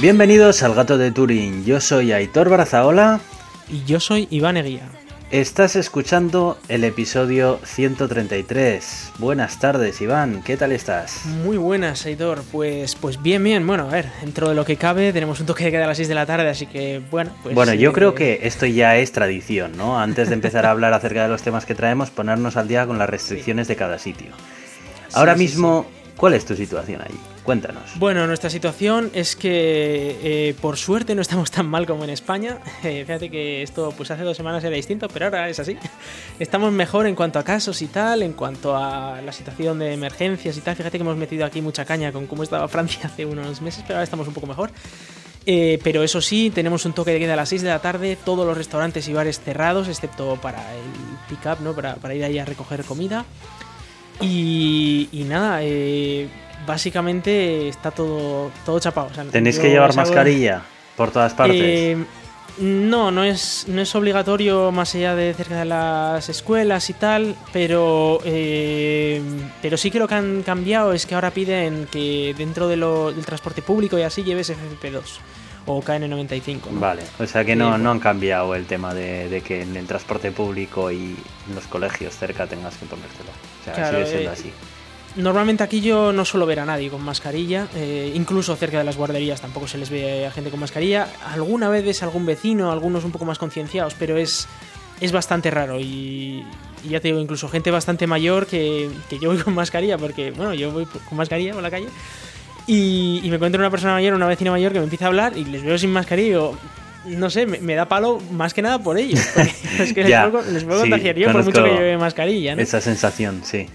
Bienvenidos al Gato de Turín. Yo soy Aitor Brazaola. Y yo soy Iván Eguía. Estás escuchando el episodio 133. Buenas tardes, Iván. ¿Qué tal estás? Muy buenas, Aitor. Pues, pues bien, bien. Bueno, a ver, dentro de lo que cabe, tenemos un toque de queda a las 6 de la tarde, así que bueno. Pues, bueno, yo creo que esto ya es tradición, ¿no? Antes de empezar a hablar acerca de los temas que traemos, ponernos al día con las restricciones de cada sitio. Ahora mismo, ¿cuál es tu situación allí? Cuéntanos. Bueno, nuestra situación es que eh, por suerte no estamos tan mal como en España. Eh, fíjate que esto pues hace dos semanas era distinto, pero ahora es así. Estamos mejor en cuanto a casos y tal, en cuanto a la situación de emergencias y tal. Fíjate que hemos metido aquí mucha caña con cómo estaba Francia hace unos meses, pero ahora estamos un poco mejor. Eh, pero eso sí, tenemos un toque de queda a las 6 de la tarde, todos los restaurantes y bares cerrados, excepto para el pick-up, ¿no? Para, ir ahí a recoger comida. Y, y nada, eh, básicamente está todo, todo chapado. ¿Tenéis que llevar mascarilla por todas partes? Eh, no, no es, no es obligatorio más allá de cerca de las escuelas y tal, pero, eh, pero sí que lo que han cambiado es que ahora piden que dentro de lo, del transporte público y así lleves FFP2 o KN95. Vale, o sea que no, no han cambiado el tema de, que en el transporte público y en los colegios cerca tengas que ponértelo. O sea, sigue siendo así. Normalmente aquí yo no suelo ver a nadie con mascarilla, eh, incluso cerca de las guarderías tampoco se les ve a gente con mascarilla. Alguna vez ves algún vecino, algunos un poco más concienciados, pero es, es bastante raro y, ya te digo, incluso gente bastante mayor que, que, yo voy con mascarilla, porque bueno, yo voy con mascarilla por la calle y, me encuentro una persona mayor, una vecina mayor que me empieza a hablar y les veo sin mascarilla y digo, no sé, me, da palo más que nada por ellos. es que les, puedo, les puedo contagiar yo por mucho que lleve mascarilla, ¿no? Esa sensación, sí.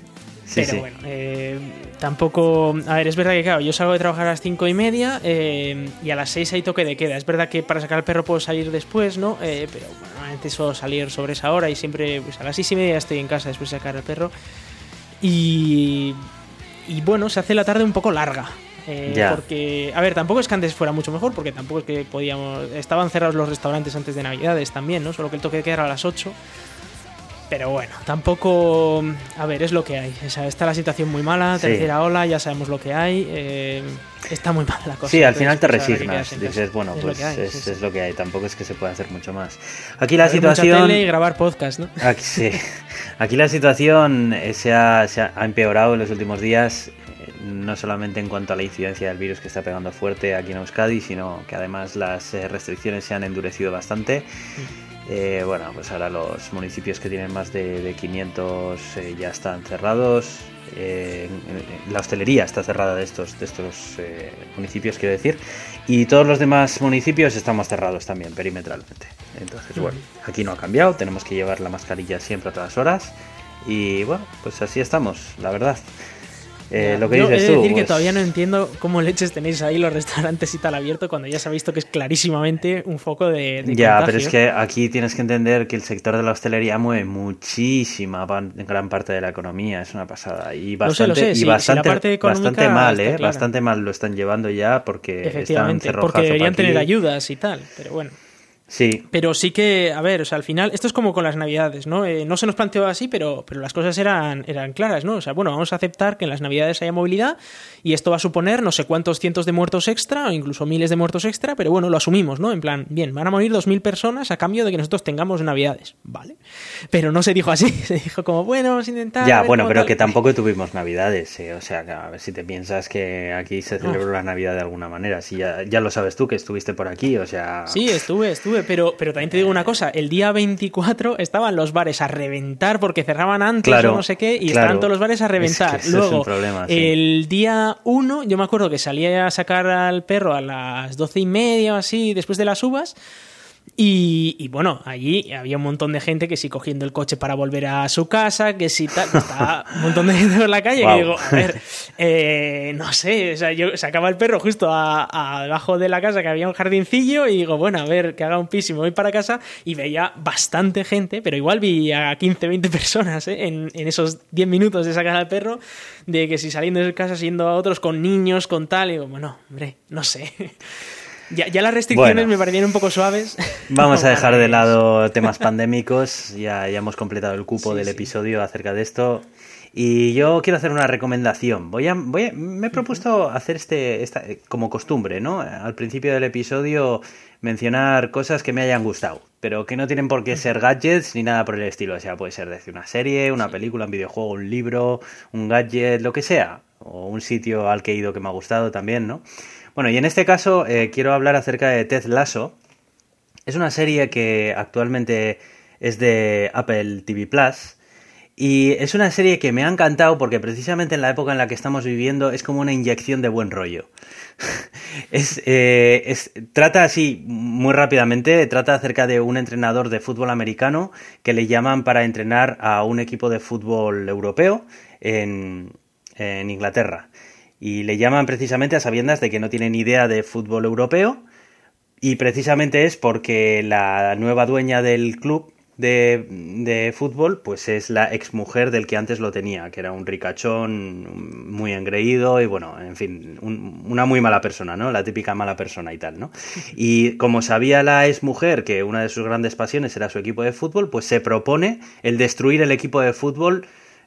Pero bueno, eh, tampoco. A ver, es verdad que, claro, yo salgo de trabajar a las cinco y media eh, y a las seis hay toque de queda. Es verdad que para sacar al perro puedo salir después, ¿no? Eh, pero bueno, normalmente suelo salir sobre esa hora y siempre pues, a las seis y media estoy en casa después de sacar al perro. Y. Y bueno, se hace la tarde un poco larga. Porque, a ver, tampoco es que antes fuera mucho mejor, porque tampoco es que podíamos. Estaban cerrados los restaurantes antes de Navidades también, ¿no? Solo que el toque de queda era a las 8. Pero bueno, tampoco. A ver, es lo que hay. O sea, está la situación muy mala, tercera ola, ya sabemos lo que hay. Eh, está muy mala la cosa. Sí, al final te resignas. Dices, bueno, pues es, lo, que hay, Tampoco es que se pueda hacer mucho más. Aquí la situación. Mucha tele y grabar podcast, ¿no? Aquí, sí. Aquí la situación se ha, se ha empeorado en los últimos días eh, no solamente en cuanto a la incidencia del virus que está pegando fuerte aquí en Euskadi, sino que además las eh, restricciones se han endurecido bastante. Mm. Eh, bueno, pues ahora los municipios que tienen más de, 500 eh, ya están cerrados. Eh, la hostelería está cerrada de estos, de estos municipios, quiero decir. Y todos los demás municipios estamos cerrados también, perimetralmente. Entonces, bueno, aquí no ha cambiado. Tenemos que llevar la mascarilla siempre a todas horas. Y bueno, pues así estamos, la verdad. Eh, lo que dices he de decir que pues todavía no entiendo cómo leches tenéis ahí los restaurantes y tal abierto cuando ya se ha visto que es clarísimamente un foco de, Ya, pero es que aquí tienes que entender que el sector de la hostelería mueve muchísima gran parte de la economía, es una pasada. Y bastante, y bastante, bastante mal, ¿eh? Bastante mal lo están llevando ya porque están porque deberían tener ayudas y tal, pero bueno. Sí. Pero sí que, a ver, o sea, al final, esto es como con las navidades, ¿no? Eh, no se nos planteó así, pero, pero las cosas eran, eran claras, ¿no? O sea, bueno, vamos a aceptar que en las navidades haya movilidad y esto va a suponer no sé cuántos cientos de muertos extra o incluso miles de muertos extra, pero bueno, lo asumimos, ¿no? En plan, bien, van a morir dos mil personas a cambio de que nosotros tengamos navidades, ¿vale? Pero no se dijo así, se dijo como, bueno, vamos a intentar... Ya, bueno, pero que tampoco tuvimos navidades, ¿eh? o sea, a ver si te piensas que aquí se celebró la Navidad de alguna manera, si ya, ya lo sabes tú que estuviste por aquí, o sea... Sí, estuve, estuve pero, pero también te digo una cosa, el día 24 estaban los bares a reventar porque cerraban antes o no sé qué, y estaban todos los bares a reventar. Luego, el día 1, yo me acuerdo que salía a sacar al perro a las doce y media o así, después de las uvas, y, bueno, allí había un montón de gente que sí cogiendo el coche para volver a su casa, que sí tal, estaba un montón de gente por la calle que digo, a ver, eh, no sé, o sea, yo sacaba el perro justo a, debajo de la casa que había un jardincillo y digo, bueno, a ver, que haga un pis y me voy para casa y veía bastante gente, pero igual vi a 15, 20 personas ¿eh? en, en, esos 10 minutos de sacar al perro, de que si saliendo de casa, siendo a otros con niños, con tal, y digo, bueno, hombre, no sé. Ya, las restricciones me parecían un poco suaves. Vamos a dejar de lado temas pandémicos. Ya, ya hemos completado el cupo del episodio acerca de esto. Y yo quiero hacer una recomendación. Voy a, voy me he propuesto hacer este, esta, como costumbre, ¿no? Al principio del episodio mencionar cosas que me hayan gustado, pero que no tienen por qué ser gadgets ni nada por el estilo. O sea, puede ser desde una serie, una película, un videojuego, un libro, un gadget, lo que sea. O un sitio al que he ido que me ha gustado también, ¿no? Bueno, y en este caso eh, quiero hablar acerca de Ted Lasso. Es una serie que actualmente es de Apple TV Plus. Y es una serie que me ha encantado porque precisamente en la época en la que estamos viviendo es como una inyección de buen rollo. Eh, es, trata así, muy rápidamente, trata acerca de un entrenador de fútbol americano que le llaman para entrenar a un equipo de fútbol europeo en, en Inglaterra. Y le llaman precisamente a sabiendas de que no tienen idea de fútbol europeo. Y precisamente es porque la nueva dueña del club de, de, fútbol, pues es la exmujer del que antes lo tenía, que era un ricachón muy engreído y bueno, en fin, una muy mala persona, ¿no? La típica mala persona y tal, ¿no? Y como sabía la exmujer que una de sus grandes pasiones era su equipo de fútbol, pues se propone el destruir el equipo de fútbol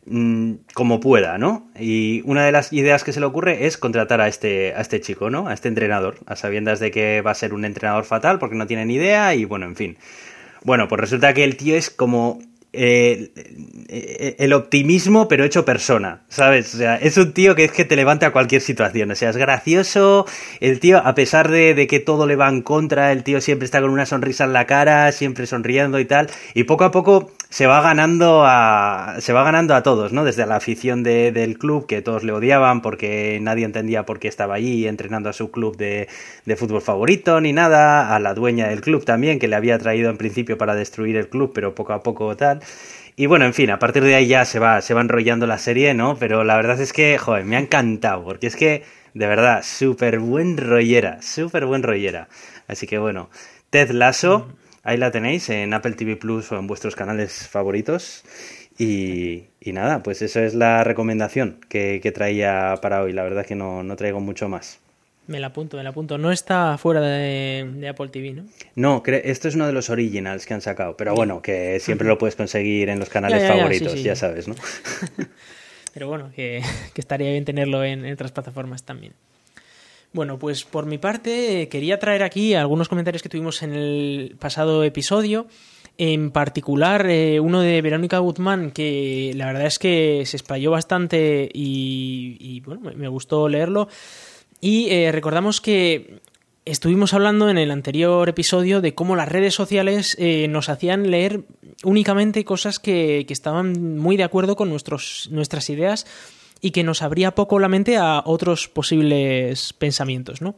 mm, como pueda, ¿no? Y una de las ideas que se le ocurre es contratar a este, a este chico, ¿no? A este entrenador, a sabiendas de que va a ser un entrenador fatal porque no tiene ni idea y bueno, en fin. Bueno, pues resulta que el tío es como eh, el optimismo, pero hecho persona, ¿sabes? O sea, es un tío que es que te levanta a cualquier situación. O sea, es gracioso. El tío, a pesar de, de, que todo le va en contra, el tío siempre está con una sonrisa en la cara, siempre sonriendo y tal. Y poco a poco se va ganando a se va ganando a todos, ¿no? Desde la afición de, del club que todos le odiaban porque nadie entendía por qué estaba allí entrenando a su club de, de, fútbol favorito ni nada, a la dueña del club también que le había traído en principio para destruir el club, pero poco a poco tal. Y bueno, en fin, a partir de ahí ya se va se va enrollando la serie, ¿no? Pero la verdad es que, joder, me ha encantado porque es que de verdad súper buen rollera, súper buen rollera. Así que bueno, Ted Lasso Ahí la tenéis en Apple TV Plus o en vuestros canales favoritos. Y, nada, pues eso es la recomendación que, traía para hoy. La verdad es que no, traigo mucho más. Me la apunto, me la apunto. No está fuera de, Apple TV, ¿no? No, esto es uno de los originals que han sacado. Pero bueno, que siempre lo puedes conseguir en los canales favoritos, ya sabes, ¿no? pero bueno, que, estaría bien tenerlo en otras plataformas también. Bueno, pues por mi parte quería traer aquí algunos comentarios que tuvimos en el pasado episodio. En particular, eh, uno de Verónica Guzmán, que la verdad es que se explayó bastante y, bueno, me gustó leerlo. Y eh, recordamos que estuvimos hablando en el anterior episodio de cómo las redes sociales eh, nos hacían leer únicamente cosas que, que, estaban muy de acuerdo con nuestros, nuestras ideas y que nos abría poco la mente a otros posibles pensamientos, ¿no?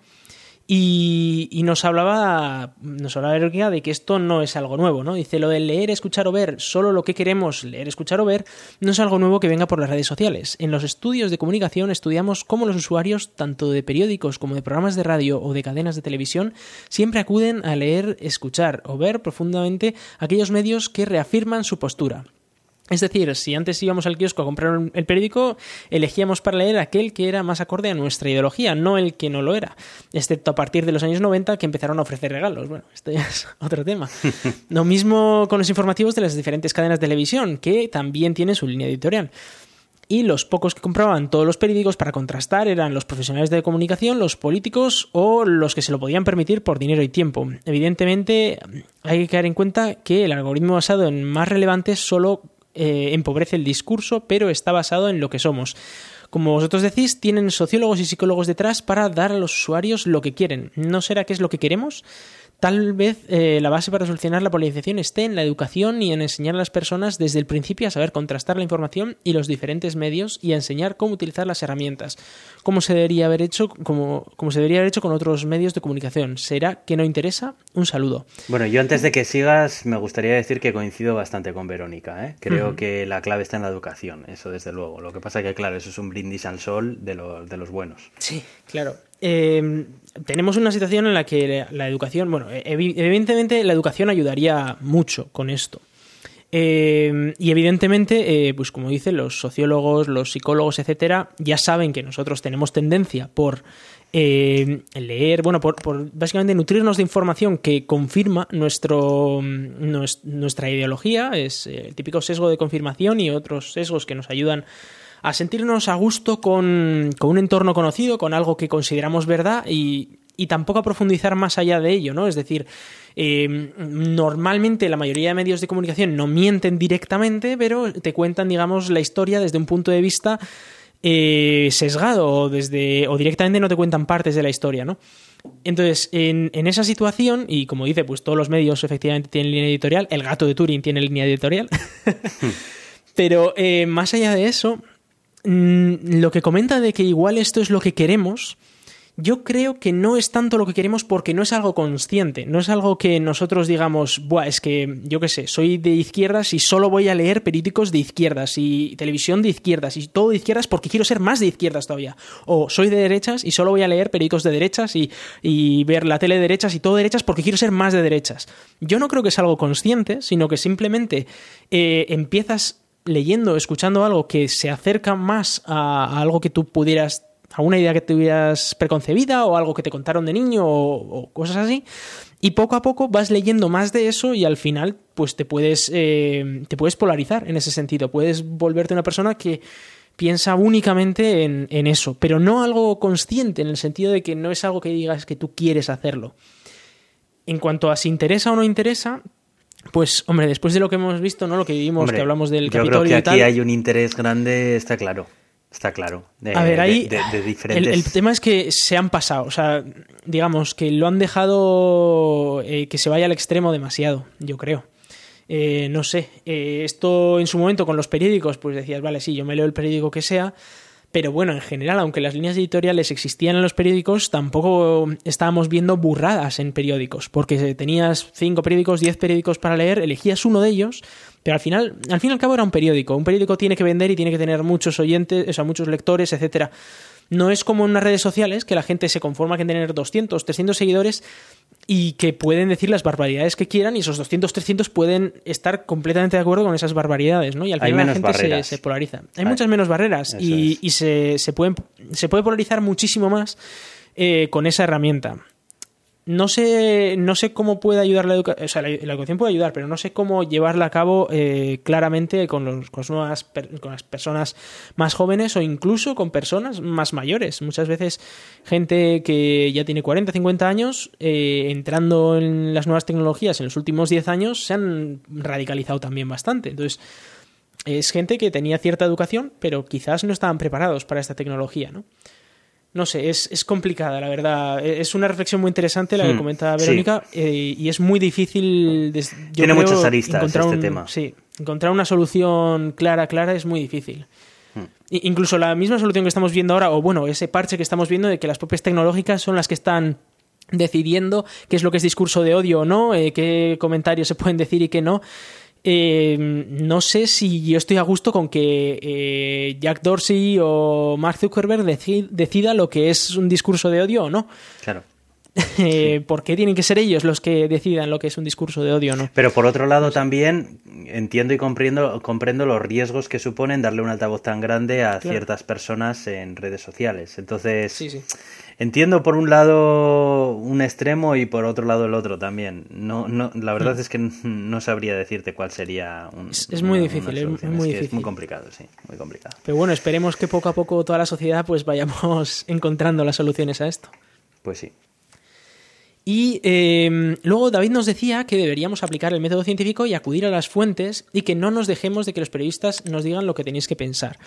Y, nos hablaba, nos hablaba de que esto no es algo nuevo, ¿no? Dice, lo de leer, escuchar o ver, solo lo que queremos leer, escuchar o ver, no es algo nuevo que venga por las redes sociales. En los estudios de comunicación estudiamos cómo los usuarios, tanto de periódicos como de programas de radio o de cadenas de televisión, siempre acuden a leer, escuchar o ver profundamente aquellos medios que reafirman su postura, es decir, si antes íbamos al kiosco a comprar el periódico, elegíamos para leer aquel que era más acorde a nuestra ideología, no el que no lo era, excepto a partir de los años 90 que empezaron a ofrecer regalos. Bueno, esto ya es otro tema. lo mismo con los informativos de las diferentes cadenas de televisión, que también tienen su línea editorial. Y los pocos que compraban todos los periódicos para contrastar eran los profesionales de comunicación, los políticos o los que se lo podían permitir por dinero y tiempo. Evidentemente, hay que tener en cuenta que el algoritmo basado en más relevantes solo eh, empobrece el discurso, pero está basado en lo que somos. Como vosotros decís, tienen sociólogos y psicólogos detrás para dar a los usuarios lo que quieren. ¿No será que es lo que queremos? Tal vez eh, la base para solucionar la polarización esté en la educación y en enseñar a las personas desde el principio a saber contrastar la información y los diferentes medios y a enseñar cómo utilizar las herramientas, como se debería haber hecho, como, como se debería haber hecho con otros medios de comunicación. ¿Será que no interesa? Un saludo. Bueno, yo antes de que sigas, me gustaría decir que coincido bastante con Verónica. ¿eh? Creo que la clave está en la educación, eso desde luego. Lo que pasa que, claro, eso es un brindis al sol de, de los buenos. Sí, claro. Eh, tenemos una situación en la que la educación, bueno, evidentemente la educación ayudaría mucho con esto. Eh, y evidentemente, eh, pues como dicen los sociólogos, los psicólogos, etcétera, ya saben que nosotros tenemos tendencia por eh, leer, bueno, por, básicamente nutrirnos de información que confirma nuestro, nuestra ideología, es eh, el típico sesgo de confirmación y otros sesgos que nos ayudan a sentirnos a gusto con, con un entorno conocido, con algo que consideramos verdad y, y tampoco a profundizar más allá de ello, ¿no? Es decir, eh, normalmente la mayoría de medios de comunicación no mienten directamente, pero te cuentan, digamos, la historia desde un punto de vista eh, sesgado o, desde, o directamente no te cuentan partes de la historia, ¿no? Entonces, en, esa situación, y como dice, pues todos los medios efectivamente tienen línea editorial, el gato de Turing tiene línea editorial, pero eh, más allá de eso, mm, lo que comenta de que igual esto es lo que queremos, yo creo que no es tanto lo que queremos porque no es algo consciente, no es algo que nosotros digamos, Buah, es que yo qué sé, soy de izquierdas y solo voy a leer periódicos de izquierdas y televisión de izquierdas y todo de izquierdas porque quiero ser más de izquierdas todavía. O soy de derechas y solo voy a leer periódicos de derechas y, ver la tele de derechas y todo de derechas porque quiero ser más de derechas. Yo no creo que es algo consciente, sino que simplemente eh, empiezas leyendo, escuchando algo que se acerca más a algo que tú pudieras alguna idea que tuvieras preconcebida o algo que te contaron de niño o, cosas así. Y poco a poco vas leyendo más de eso y al final pues te puedes, eh, te puedes polarizar en ese sentido. Puedes volverte una persona que piensa únicamente en, en, eso, pero no algo consciente en el sentido de que no es algo que digas que tú quieres hacerlo. En cuanto a si interesa o no interesa, pues, hombre, después de lo que hemos visto, ¿no? Lo que vimos, que hablamos del yo creo que aquí hay un interés grande, está claro. Está claro. a ver, ahí el, tema es que se han pasado, o sea, digamos que lo han dejado eh, que se vaya al extremo demasiado, yo creo. Eh, no sé, eh, esto en su momento con los periódicos, pues decías, vale, sí, yo me leo el periódico que sea, pero bueno, en general, aunque las líneas editoriales existían en los periódicos, tampoco estábamos viendo burradas en periódicos, porque tenías cinco periódicos, diez periódicos para leer, elegías uno de ellos, pero al final, al fin y al cabo era un periódico. Un periódico tiene que vender y tiene que tener muchos oyentes, o sea, muchos lectores, etcétera. No es como en las redes sociales, que la gente se conforma con tener 200, 300 seguidores y que pueden decir las barbaridades que quieran y esos 200, 300 pueden estar completamente de acuerdo con esas barbaridades, ¿no? Y al final la gente se, polariza. Hay, muchas menos barreras y, se, se, pueden, se puede polarizar muchísimo más eh, con esa herramienta no sé, no sé cómo puede ayudar la educación, o sea, la, educación puede ayudar, pero no sé cómo llevarla a cabo eh, claramente con, los, con, nuevas, con las personas más jóvenes o incluso con personas más mayores. Muchas veces gente que ya tiene 40, 50 años, eh, entrando en las nuevas tecnologías en los últimos 10 años, se han radicalizado también bastante. Entonces, es gente que tenía cierta educación, pero quizás no estaban preparados para esta tecnología, ¿no? No sé, es, es, complicada, la verdad. E, es una reflexión muy interesante la que hmm, comenta Verónica eh, y es muy difícil. Tiene muchas aristas este tema. Sí, encontrar una solución clara, clara es muy difícil. Hmm. Incluso la misma solución que estamos viendo ahora, o bueno, ese parche que estamos viendo de que las propias tecnológicas son las que están decidiendo qué es lo que es discurso de odio o no, eh, qué comentarios se pueden decir y qué no. Eh, no sé si yo estoy a gusto con que eh, Jack Dorsey o Mark Zuckerberg decida lo que es un discurso de odio o no. Claro. Eh, ¿Por qué tienen que ser ellos los que decidan lo que es un discurso de odio o no? Pero por otro lado también entiendo y comprendo, comprendo los riesgos que suponen darle un altavoz tan grande a ciertas personas en redes sociales. Entonces, sí, sí. Entiendo por un lado un extremo y por otro lado el otro también. No, no, la verdad mm. es que no sabría decirte cuál sería un, es, muy difícil, es muy difícil. Es muy complicado, sí, muy complicado. Pero bueno, esperemos que poco a poco toda la sociedad pues vayamos encontrando las soluciones a esto. Pues sí. Y em, luego David nos decía que deberíamos aplicar el método científico y acudir a las fuentes y que no nos dejemos de que los periodistas nos digan lo que tenéis que pensar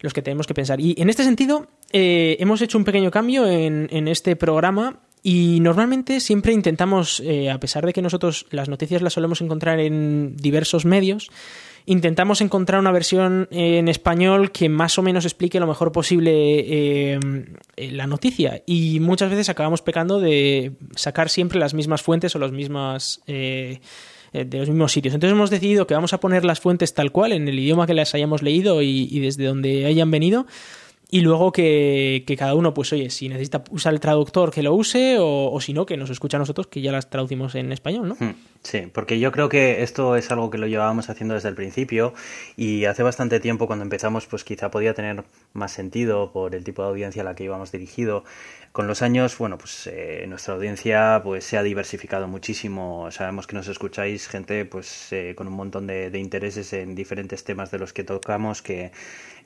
los que tenemos que pensar. Y en este sentido, eh, hemos hecho un pequeño cambio en, este programa y normalmente siempre intentamos, eh, a pesar de que nosotros las noticias las solemos encontrar en diversos medios, intentamos encontrar una versión en español que más o menos explique lo mejor posible eh, la noticia. Y muchas veces acabamos pecando de sacar siempre las mismas fuentes o las mismas de los mismos sitios. Entonces hemos decidido que vamos a poner las fuentes tal cual, en el idioma que las hayamos leído y, desde donde hayan venido. Y luego que, cada uno, pues oye, si necesita usar el traductor, que lo use, o, si no, que nos escucha a nosotros, que ya las traducimos en español, ¿no? Hmm, sí, porque yo creo que esto es algo que lo llevábamos haciendo desde el principio y hace bastante tiempo cuando empezamos, pues quizá podía tener más sentido por el tipo de audiencia a la que íbamos dirigido. Con los años, bueno, pues eh, nuestra audiencia pues se ha diversificado muchísimo. Sabemos que nos escucháis gente pues eh, con un montón de intereses en diferentes temas de los que tocamos que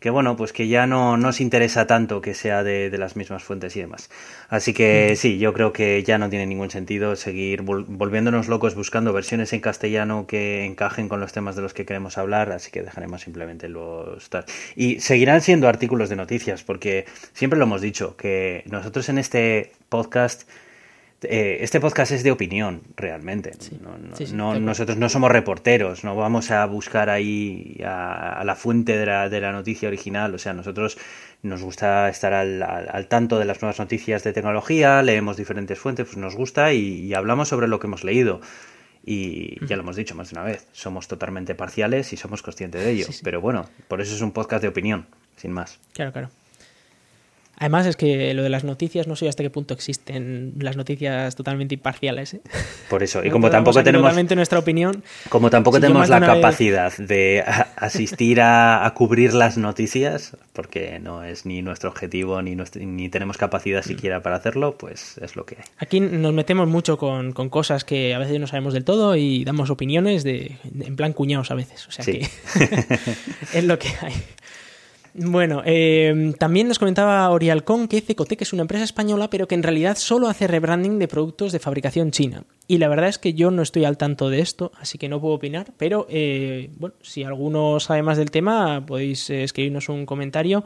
que bueno, pues que ya no nos interesa tanto que sea de, las mismas fuentes y demás. Así que sí, yo creo que ya no tiene ningún sentido seguir volviéndonos locos buscando versiones en castellano que encajen con los temas de los que queremos hablar, así que dejaremos simplemente los... Y seguirán siendo artículos de noticias, porque siempre lo hemos dicho, que nosotros en este podcast eh, este podcast es de opinión, realmente. nosotros no somos reporteros, no vamos a buscar ahí a, la fuente de la, noticia original. O sea, nosotros nos gusta estar al, tanto de las nuevas noticias de tecnología, leemos diferentes fuentes, pues nos gusta y, hablamos sobre lo que hemos leído. Y ya lo hemos dicho más de una vez, somos totalmente parciales y somos conscientes de ello. Pero bueno, por eso es un podcast de opinión, sin más. Claro, claro. Además es que lo de las noticias no sé hasta qué punto existen las noticias totalmente imparciales. ¿eh? Por eso, y como tampoco tenemos nuestra opinión, como tampoco tenemos la capacidad de asistir a, cubrir las noticias, porque no es ni nuestro objetivo ni ni tenemos capacidad siquiera para hacerlo, pues es lo que hay. Aquí nos metemos mucho con, cosas que a veces no sabemos del todo y damos opiniones de, en plan cuñados a veces, o sea que es lo que hay. Bueno, eh, también nos comentaba Orialcon que Cecotec es una empresa española, pero que en realidad solo hace rebranding de productos de fabricación china. Y la verdad es que yo no estoy al tanto de esto, así que no puedo opinar. Pero eh, bueno, si alguno sabe más del tema, podéis eh, escribirnos un comentario.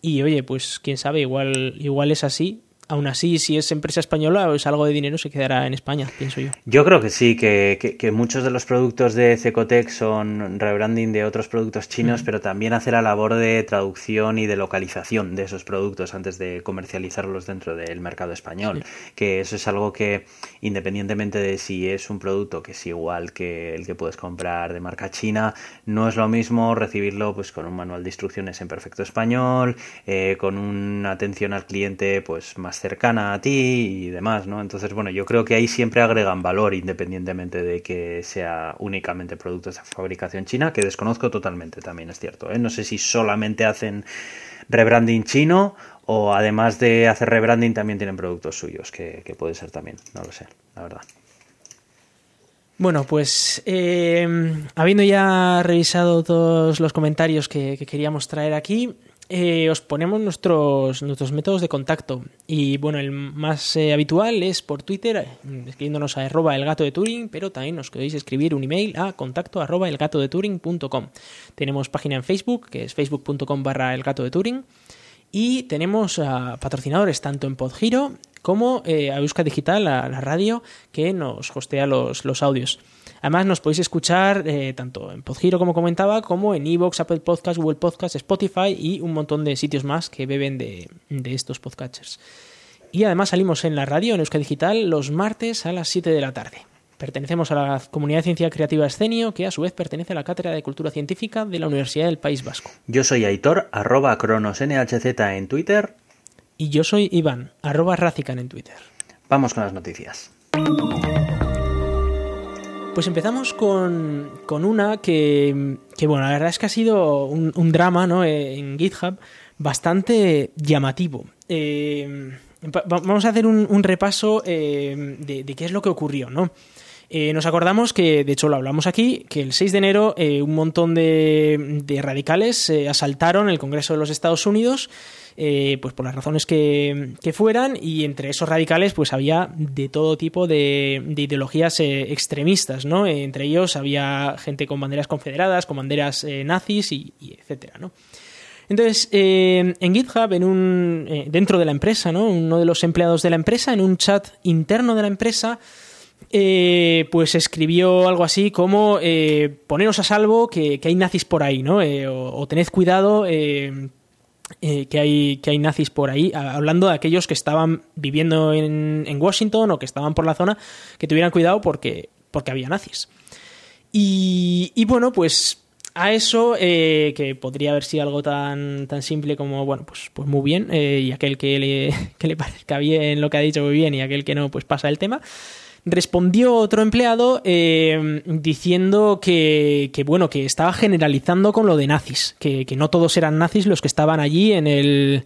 Y oye, pues quién sabe, igual, igual es así aún así, si es empresa española, pues algo de dinero se quedará en España, pienso yo. Yo creo que sí, que, muchos de los productos de Cecotec son rebranding de otros productos chinos, pero también hace la labor de traducción y de localización de esos productos antes de comercializarlos dentro del mercado español. Que eso es algo que, independientemente de si es un producto que es igual que el que puedes comprar de marca china, no es lo mismo recibirlo pues con un manual de instrucciones en perfecto español, eh, con una atención al cliente pues más cercana a ti y demás, ¿no? Entonces, bueno, yo creo que ahí siempre agregan valor independientemente de que sea únicamente productos de fabricación china, que desconozco totalmente también, es cierto. ¿eh? No sé si solamente hacen rebranding chino o además de hacer rebranding también tienen productos suyos, que, puede ser también, no lo sé, la verdad. Bueno, pues eh, habiendo ya revisado todos los comentarios que queríamos traer aquí, eh, os ponemos nuestros, nuestros métodos de contacto. Y bueno, el más eh, habitual es por Twitter, eh, escribiéndonos a arroba el gato de Turing, pero también nos podéis escribir un email a contacto arroba el gato de Turing.com. Tenemos página en Facebook, que es facebook.com barra el gato de Turing. Y tenemos patrocinadores tanto en Podgiro como a Busca Digital, la, la radio, que nos hostea los, los audios. Además, nos podéis escuchar eh, tanto en Podgiro, como comentaba, como en Evox, Apple Podcasts, Google Podcasts, Spotify y un montón de sitios más que beben de, estos podcasters. Y además salimos en la radio, en Euska Digital, los martes a las 7 de la tarde. Pertenecemos a la comunidad de ciencia creativa Escenio, que a su vez pertenece a la Cátedra de Cultura Científica de la Universidad del País Vasco. Yo soy Aitor, arroba cronosnhz en Twitter. Y yo soy Iván, arroba Razican en Twitter. Vamos con las noticias. Pues empezamos con, una que, bueno, la verdad es que ha sido un, drama ¿no? Eh, en GitHub bastante llamativo. Eh, vamos a hacer un, repaso eh, de, qué es lo que ocurrió, ¿no? nos acordamos que, de hecho lo hablamos aquí, que el 6 de enero un montón de, de radicales asaltaron el Congreso de los Estados Unidos eh, pues por las razones que, fueran, y entre esos radicales pues había de todo tipo de, ideologías eh, extremistas, ¿no? entre ellos había gente con banderas confederadas, con banderas eh, nazis y, etcétera, ¿no? Entonces, en GitHub, en un, dentro de la empresa, ¿no? uno de los empleados de la empresa, en un chat interno de la empresa, pues escribió algo así como poneros a salvo que, hay nazis por ahí, ¿no? o, tened cuidado eh, que, hay, que hay nazis por ahí, hablando de aquellos que estaban viviendo en, Washington o que estaban por la zona, que tuvieran cuidado porque, porque había nazis. Y, bueno, pues a eso, eh, que podría haber sido algo tan, tan simple como, bueno, pues, pues muy bien, eh, y aquel que le, que le parezca bien lo que ha dicho muy bien, y aquel que no, pues pasa el tema. Respondió otro empleado eh, diciendo que, que, bueno, que estaba generalizando con lo de nazis, que, que, no todos eran nazis los que estaban allí en el,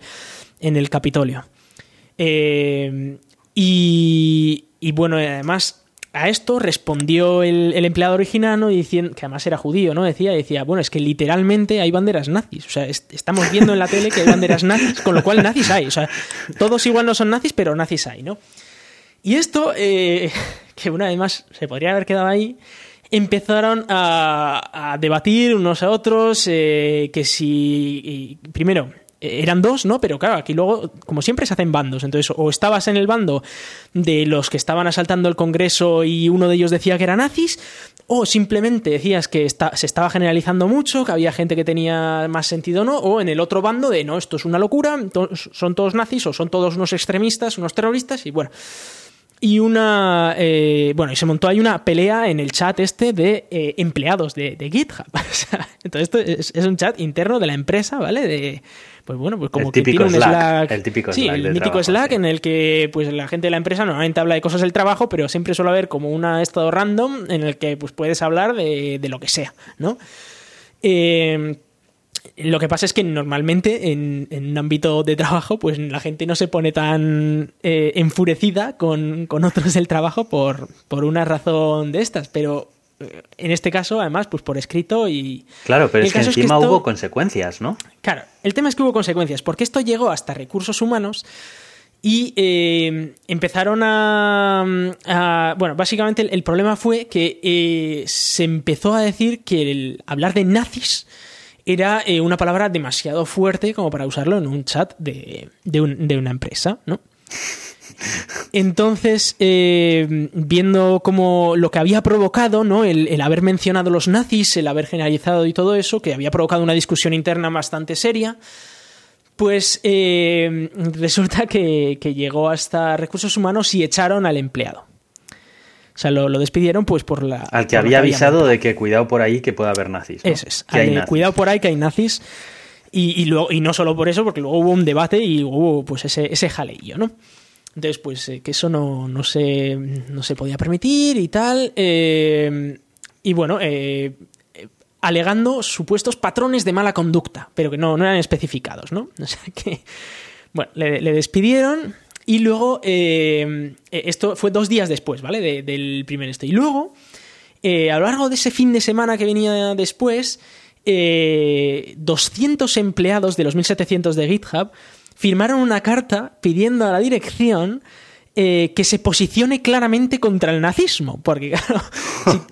en el Capitolio. y, y bueno, además a esto respondió el, empleado original diciendo que además era judío, ¿no? Decía, decía, bueno, es que literalmente hay banderas nazis. O sea, estamos viendo en la tele que hay banderas nazis, con lo cual nazis hay. O sea, todos igual no son nazis, pero nazis hay, ¿no? Y esto, eh, que una vez más se podría haber quedado ahí, empezaron a, debatir unos a otros eh, que si, primero, eran dos, ¿no? Pero claro, aquí luego, como siempre, se hacen bandos. Entonces, o estabas en el bando de los que estaban asaltando el Congreso y uno de ellos decía que eran nazis, o simplemente decías que se estaba generalizando mucho, que había gente que tenía más sentido o no, o en el otro bando de no, esto es una locura, son todos nazis o son todos unos extremistas, unos terroristas, y bueno. Y una. Eh, bueno, y se montó ahí una pelea en el chat este de eh, empleados de, GitHub. entonces, esto es, es, un chat interno de la empresa, ¿vale? De, pues bueno, pues como que tiene un Slack, El típico sí, Slack. el mítico Slack en el que pues la gente de la empresa normalmente habla de cosas del trabajo, pero siempre suele haber como un estado random en el que pues puedes hablar de, lo que sea, ¿no? Eh, lo que pasa es que normalmente en, un ámbito de trabajo, pues la gente no se pone tan eh, enfurecida con, con, otros del trabajo por, por una razón de estas, pero en este caso, además, pues por escrito y... Claro, pero es que encima hubo consecuencias, ¿no? Claro, el tema es que hubo consecuencias, porque esto llegó hasta recursos humanos y eh, empezaron a, Bueno, básicamente el, problema fue que eh, se empezó a decir que el hablar de nazis era eh, una palabra demasiado fuerte como para usarlo en un chat de, de una empresa, ¿no? Entonces, eh, viendo como lo que había provocado, ¿no? El, haber mencionado los nazis, el haber generalizado y todo eso, que había provocado una discusión interna bastante seria, pues eh, resulta que, llegó hasta recursos humanos y echaron al empleado. O sea, lo, despidieron pues por la... Al que había avisado de que cuidado por ahí que puede haber nazis. Eso es. Cuidado por ahí que hay nazis. Y, luego, y no solo por eso, porque luego hubo un debate y hubo pues ese, ese jaleillo, ¿no? Entonces, pues eh, que eso no, no, se, no se podía permitir y tal. Eh, y bueno, eh, alegando supuestos patrones de mala conducta, pero que no, no eran especificados, ¿no? O sea que, bueno, le, despidieron y luego, esto fue dos días después, ¿vale? del primer esto. Y luego, a lo largo de ese fin de semana que venía después, 200 empleados de los 1700 de GitHub firmaron una carta pidiendo a la dirección eh, que se posicione claramente contra el nazismo. Porque, claro,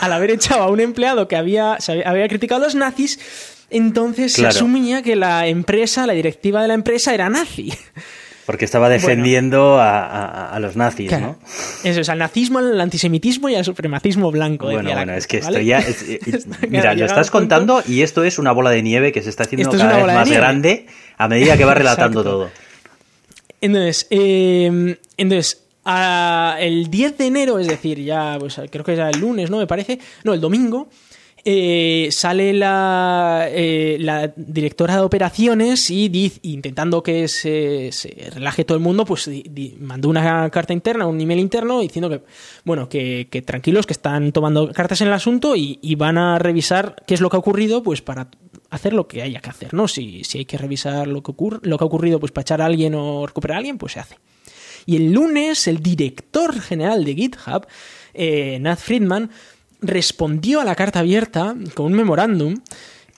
al haber echado a un empleado que había, había criticado a los nazis, entonces se asumía que la empresa, la directiva de la empresa era nazi. Porque estaba defendiendo a, los nazis, ¿no? Eso es, al nazismo, al antisemitismo y al supremacismo blanco. Bueno, bueno, es que esto ya. Eh, mira, lo estás contando y esto es una bola de nieve que se está haciendo cada vez más grande a medida que va relatando todo. Entonces, em, entonces el 10 de enero, es decir, ya, pues creo que era el lunes, ¿no? Me parece. No, el domingo. Eh, sale la, eh, la, directora de operaciones y intentando que se, relaje todo el mundo, pues mandó una carta interna, un email interno diciendo que, bueno, que, tranquilos, que están tomando cartas en el asunto y, van a revisar qué es lo que ha ocurrido, pues para hacer lo que haya que hacer, ¿no? Si, si hay que revisar lo que, lo que ha ocurrido, pues para echar a alguien o recuperar a alguien, pues se hace. Y el lunes, el director general de GitHub, eh, Nat Friedman, respondió a la carta abierta con un memorándum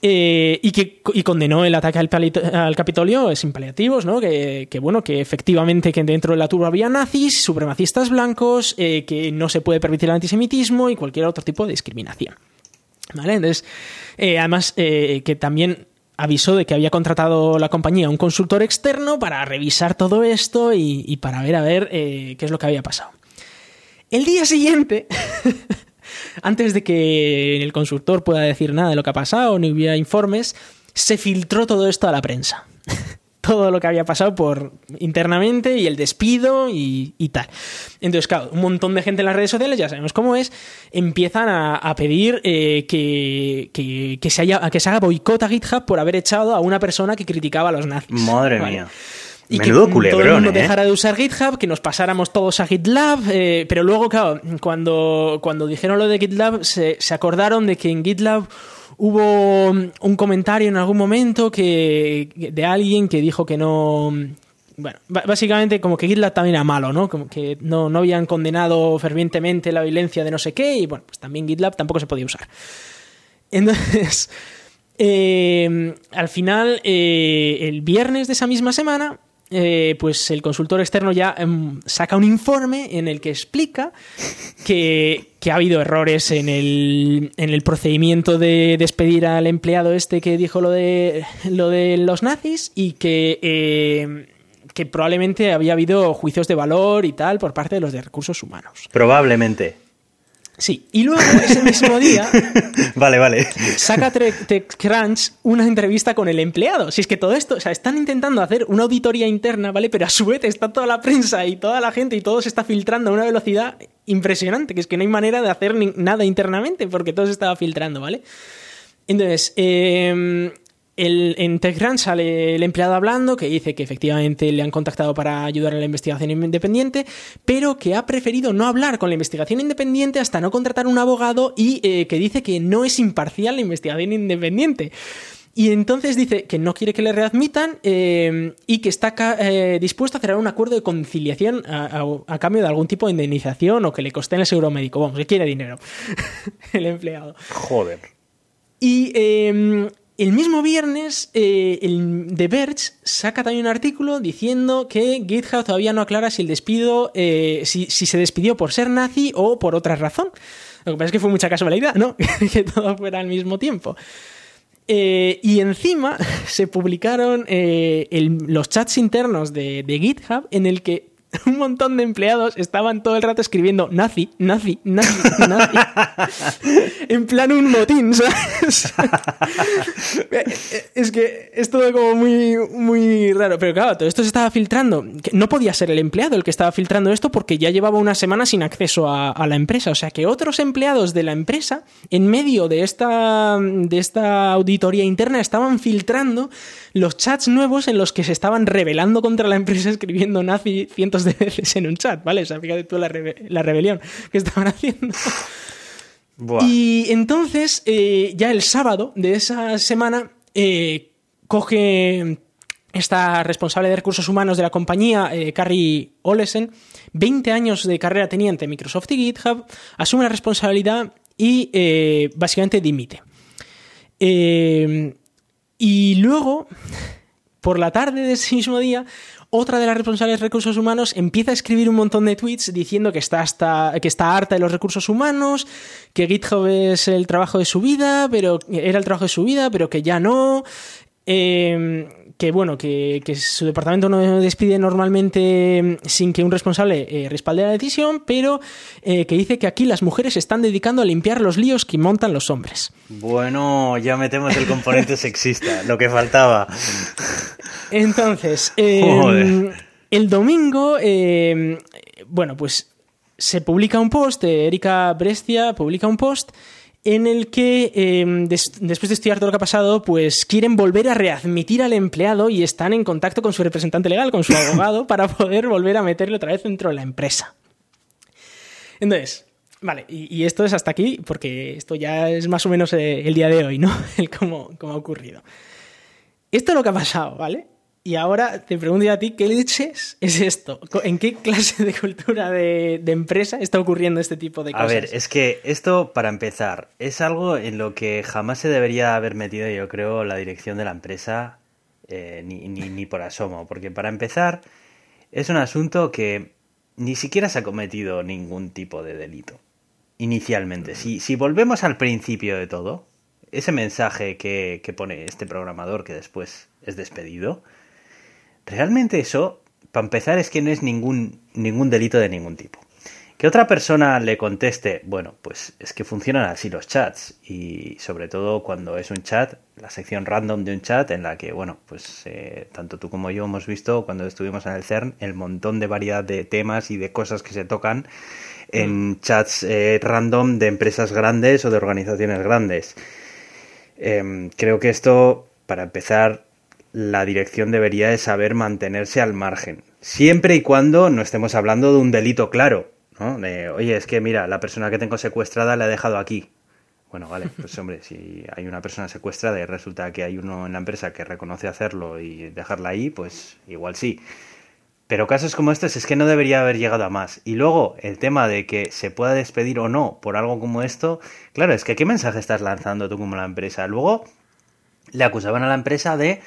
eh, y que condenó el ataque al, Capitolio sin paliativos, ¿no? Que, bueno, que efectivamente que dentro de la turba había nazis, supremacistas blancos, eh, que no se puede permitir el antisemitismo y cualquier otro tipo de discriminación. ¿Vale? Entonces, eh, además, que también avisó de que había contratado la compañía un consultor externo para revisar todo esto y, y para ver a ver qué es lo que había pasado. El día siguiente antes de que el consultor pueda decir nada de lo que ha pasado, ni hubiera informes, se filtró todo esto a la prensa. todo lo que había pasado por internamente y el despido y, tal. Entonces, claro, un montón de gente en las redes sociales, ya sabemos cómo es, empiezan a, pedir eh, que, que, se haya, que se haga boicot a GitHub por haber echado a una persona que criticaba a los nazis. Madre mía. Y Menudo que todo el mundo ¿eh? dejara de usar GitHub, que nos pasáramos todos a GitLab, eh, pero luego, claro, cuando, cuando dijeron lo de GitLab, se, se acordaron de que en GitLab hubo un comentario en algún momento que de alguien que dijo que no bueno, básicamente como que GitLab también era malo, ¿no? Como que no, no habían condenado fervientemente la violencia de no sé qué y bueno, pues también GitLab tampoco se podía usar. Entonces, eh, al final, el viernes de esa misma semana, eh, pues el consultor externo ya em, saca un informe en el que explica que, ha habido errores en el, en el, procedimiento de despedir al empleado este que dijo lo de, lo de los nazis y que, eh, que probablemente había habido juicios de valor y tal por parte de los de recursos humanos. Probablemente. Sí, y luego ese mismo día. vale, vale. Saca TechCrunch una entrevista con el empleado. Si es que todo esto, o sea, están intentando hacer una auditoría interna, ¿vale? Pero a su vez está toda la prensa y toda la gente y todo se está filtrando a una velocidad impresionante, que es que no hay manera de hacer nada internamente porque todo se estaba filtrando, ¿vale? Entonces, eh, el, en TechCrunch sale el empleado hablando que dice que efectivamente le han contactado para ayudar en la investigación independiente, pero que ha preferido no hablar con la investigación independiente hasta no contratar un abogado y eh, que dice que no es imparcial la investigación independiente. Y entonces dice que no quiere que le readmitan eh, y que está eh, dispuesto a cerrar un acuerdo de conciliación a, cambio de algún tipo de indemnización o que le coste el seguro médico. Vamos, que quiere dinero el empleado. Joder. Y em, el mismo viernes, eh, el The Verge saca también un artículo diciendo que GitHub todavía no aclara si el despido, eh, si, se despidió por ser nazi o por otra razón. Lo que pasa es que fue mucha casualidad, ¿no? que todo fuera al mismo tiempo. Eh, y encima se publicaron los chats internos de GitHub en el que un montón de empleados estaban todo el rato escribiendo nazi, nazi, nazi, nazi. en plan un motín, ¿sabes? es que es todo como muy, muy raro. Pero claro, todo esto se estaba filtrando. No podía ser el empleado el que estaba filtrando esto porque ya llevaba una semana sin acceso a, la empresa. O sea que otros empleados de la empresa, en medio de esta, de esta auditoría interna, estaban filtrando los chats nuevos en los que se estaban rebelando contra la empresa escribiendo nazi cientos de veces en un chat, ¿vale? O sea, fíjate tú la, rebelión que estaban haciendo. Y entonces, eh, ya el sábado de esa semana, eh, coge esta responsable de recursos humanos de la compañía, eh, Carrie Olesen, 20 años de carrera tenía entre Microsoft y GitHub, asume la responsabilidad y básicamente dimite. Y luego, por la tarde de ese mismo día, otra de las responsables de recursos humanos empieza a escribir un montón de tweets diciendo que está, hasta, que está harta de los recursos humanos, que GitHub es el trabajo de su vida, pero era el trabajo de su vida, pero que ya no. Eh, que bueno, que, su departamento no despide normalmente mm, sin que un responsable eh, respalde la decisión, pero eh, que dice que aquí las mujeres se están dedicando a limpiar los líos que montan los hombres. Bueno, ya metemos el componente sexista, lo que faltaba. Entonces, em, el domingo, em, bueno, pues se publica un post, Erika Brescia publica un post en el que em, después de estudiar todo lo que ha pasado, pues quieren volver a readmitir al empleado y están en contacto con su representante legal, con su abogado, para poder volver a meterlo otra vez dentro de la empresa. Entonces, vale, y, esto es hasta aquí, porque esto ya es más o menos eh, el día de hoy, ¿no? El cómo, cómo ha ocurrido. Esto es lo que ha pasado, ¿vale? Y ahora te pregunto a ti, ¿qué leches es esto? ¿En qué clase de cultura de, empresa está ocurriendo este tipo de cosas? A ver, es que esto, para empezar, es algo en lo que jamás se debería haber metido, yo creo, la dirección de la empresa, eh, ni, ni, por asomo. Porque para empezar, es un asunto que ni siquiera se ha cometido ningún tipo de delito. Inicialmente. Si, si volvemos al principio de todo, ese mensaje que, que pone este programador que después es despedido, Realmente eso, para empezar, es que no es ningún, ningún delito de ningún tipo. Que otra persona le conteste, bueno, pues es que funcionan así los chats y sobre todo cuando es un chat, la sección random de un chat en la que, bueno, pues eh, tanto tú como yo hemos visto cuando estuvimos en el CERN el montón de variedad de temas y de cosas que se tocan en mm. chats eh, random de empresas grandes o de organizaciones grandes. Em, creo que esto, para empezar, la dirección debería de saber mantenerse al margen, siempre y cuando no estemos hablando de un delito claro ¿no? oye, es que mira, la persona que tengo secuestrada la he dejado aquí. Bueno, vale, pues hombre, si hay una persona secuestrada y resulta que hay uno en la empresa que reconoce hacerlo y dejarla ahí, pues igual sí. Pero casos como estos es que no debería haber llegado a más. Y luego el tema de que se pueda despedir o no por algo como esto, claro, es que ¿qué mensaje estás lanzando tú como la empresa? Luego le acusaban a la empresa de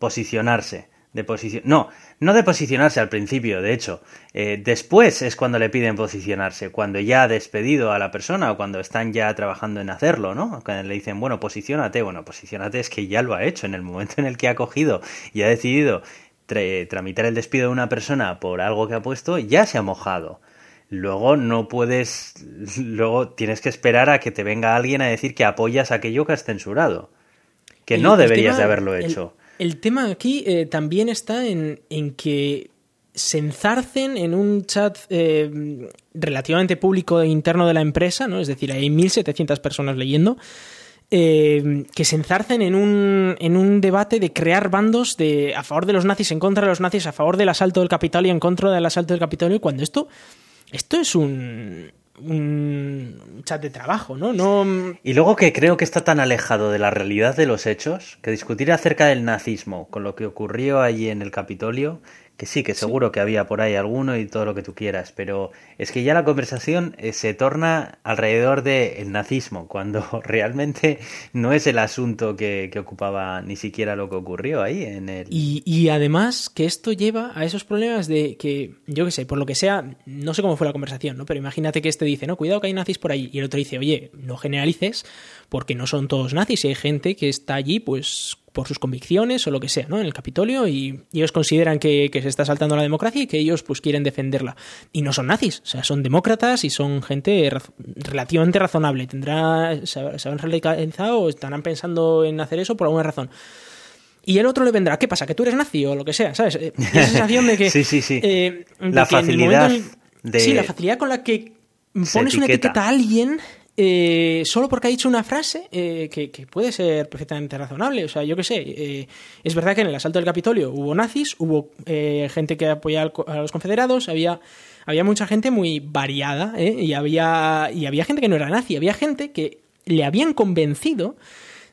posicionarse de no, no de posicionarse al principio, de hecho, eh, después es cuando le piden posicionarse, cuando ya ha despedido a la persona o cuando están ya trabajando en hacerlo, ¿no? Cuando le dicen, bueno, posicionate, bueno, posicionate es que ya lo ha hecho, en el momento en el que ha cogido y ha decidido tramitar el despido de una persona por algo que ha puesto, ya se ha mojado. Luego no puedes, luego tienes que esperar a que te venga alguien a decir que apoyas aquello que has censurado, que no deberías de haberlo hecho. El tema aquí eh, también está en, que se enzarcen en un chat eh, relativamente público e interno de la empresa, ¿no? Es decir, hay 1.700 personas leyendo. Eh, que se enzarcen en un, en un debate de crear bandos de, a favor de los nazis, en contra de los nazis, a favor del asalto del Capitolio, en contra del asalto del Capitolio, cuando esto, esto es un, un chat de trabajo, ¿no? ¿no? Y luego que creo que está tan alejado de la realidad de los hechos que discutir acerca del nazismo con lo que ocurrió allí en el Capitolio que sí, que seguro que había por ahí alguno y todo lo que tú quieras, pero es que ya la conversación eh, se torna alrededor del nazismo, cuando realmente no es el asunto que, ocupaba ni siquiera lo que ocurrió ahí en el... Y, además que esto lleva a esos problemas de que, yo qué sé, por lo que sea, no sé cómo fue la conversación, ¿no? Pero imagínate que este dice, no, cuidado que hay nazis por ahí, y el otro dice, oye, no generalices, porque no son todos nazis, y hay gente que está allí, pues por sus convicciones o lo que sea, ¿no? En el Capitolio y, ellos consideran que, se está saltando la democracia y que ellos pues quieren defenderla. Y no son nazis, o sea, son demócratas y son gente relativamente razonable. Tendrá, se, habrán radicalizado o estarán pensando en hacer eso por alguna razón. Y el otro le vendrá, ¿qué pasa? ¿Que tú eres nazi o lo que sea? ¿Sabes? Eh, esa sensación de que... sí, sí, sí. Eh, la facilidad de... Sí, la facilidad con la que pones una etiqueta a alguien eh, solo porque ha dicho una frase eh, que, puede ser perfectamente razonable. O sea, yo qué sé, eh, es verdad que en el asalto del Capitolio hubo nazis, hubo gente que apoyaba a los confederados, había, había mucha gente muy variada y, había, y había gente que no era nazi, había gente que le habían convencido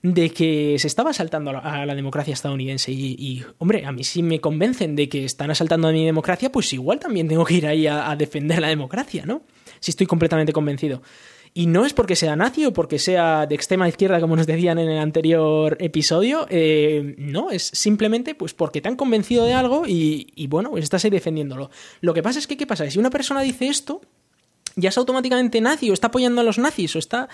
de que se estaba asaltando a la, democracia estadounidense. Y, hombre, a mí si me convencen de que están asaltando a mi democracia, pues igual también tengo que ir ahí a defender la democracia, ¿no? Si estoy completamente convencido. Y no es porque sea nazi o porque sea de extrema izquierda, como nos decían en el anterior episodio. Eh, no, es simplemente pues porque te han convencido de algo y, bueno, pues estás ahí defendiéndolo. Lo que pasa es que, ¿qué pasa? Si una persona dice esto, ya es automáticamente nazi o está apoyando a los nazis o está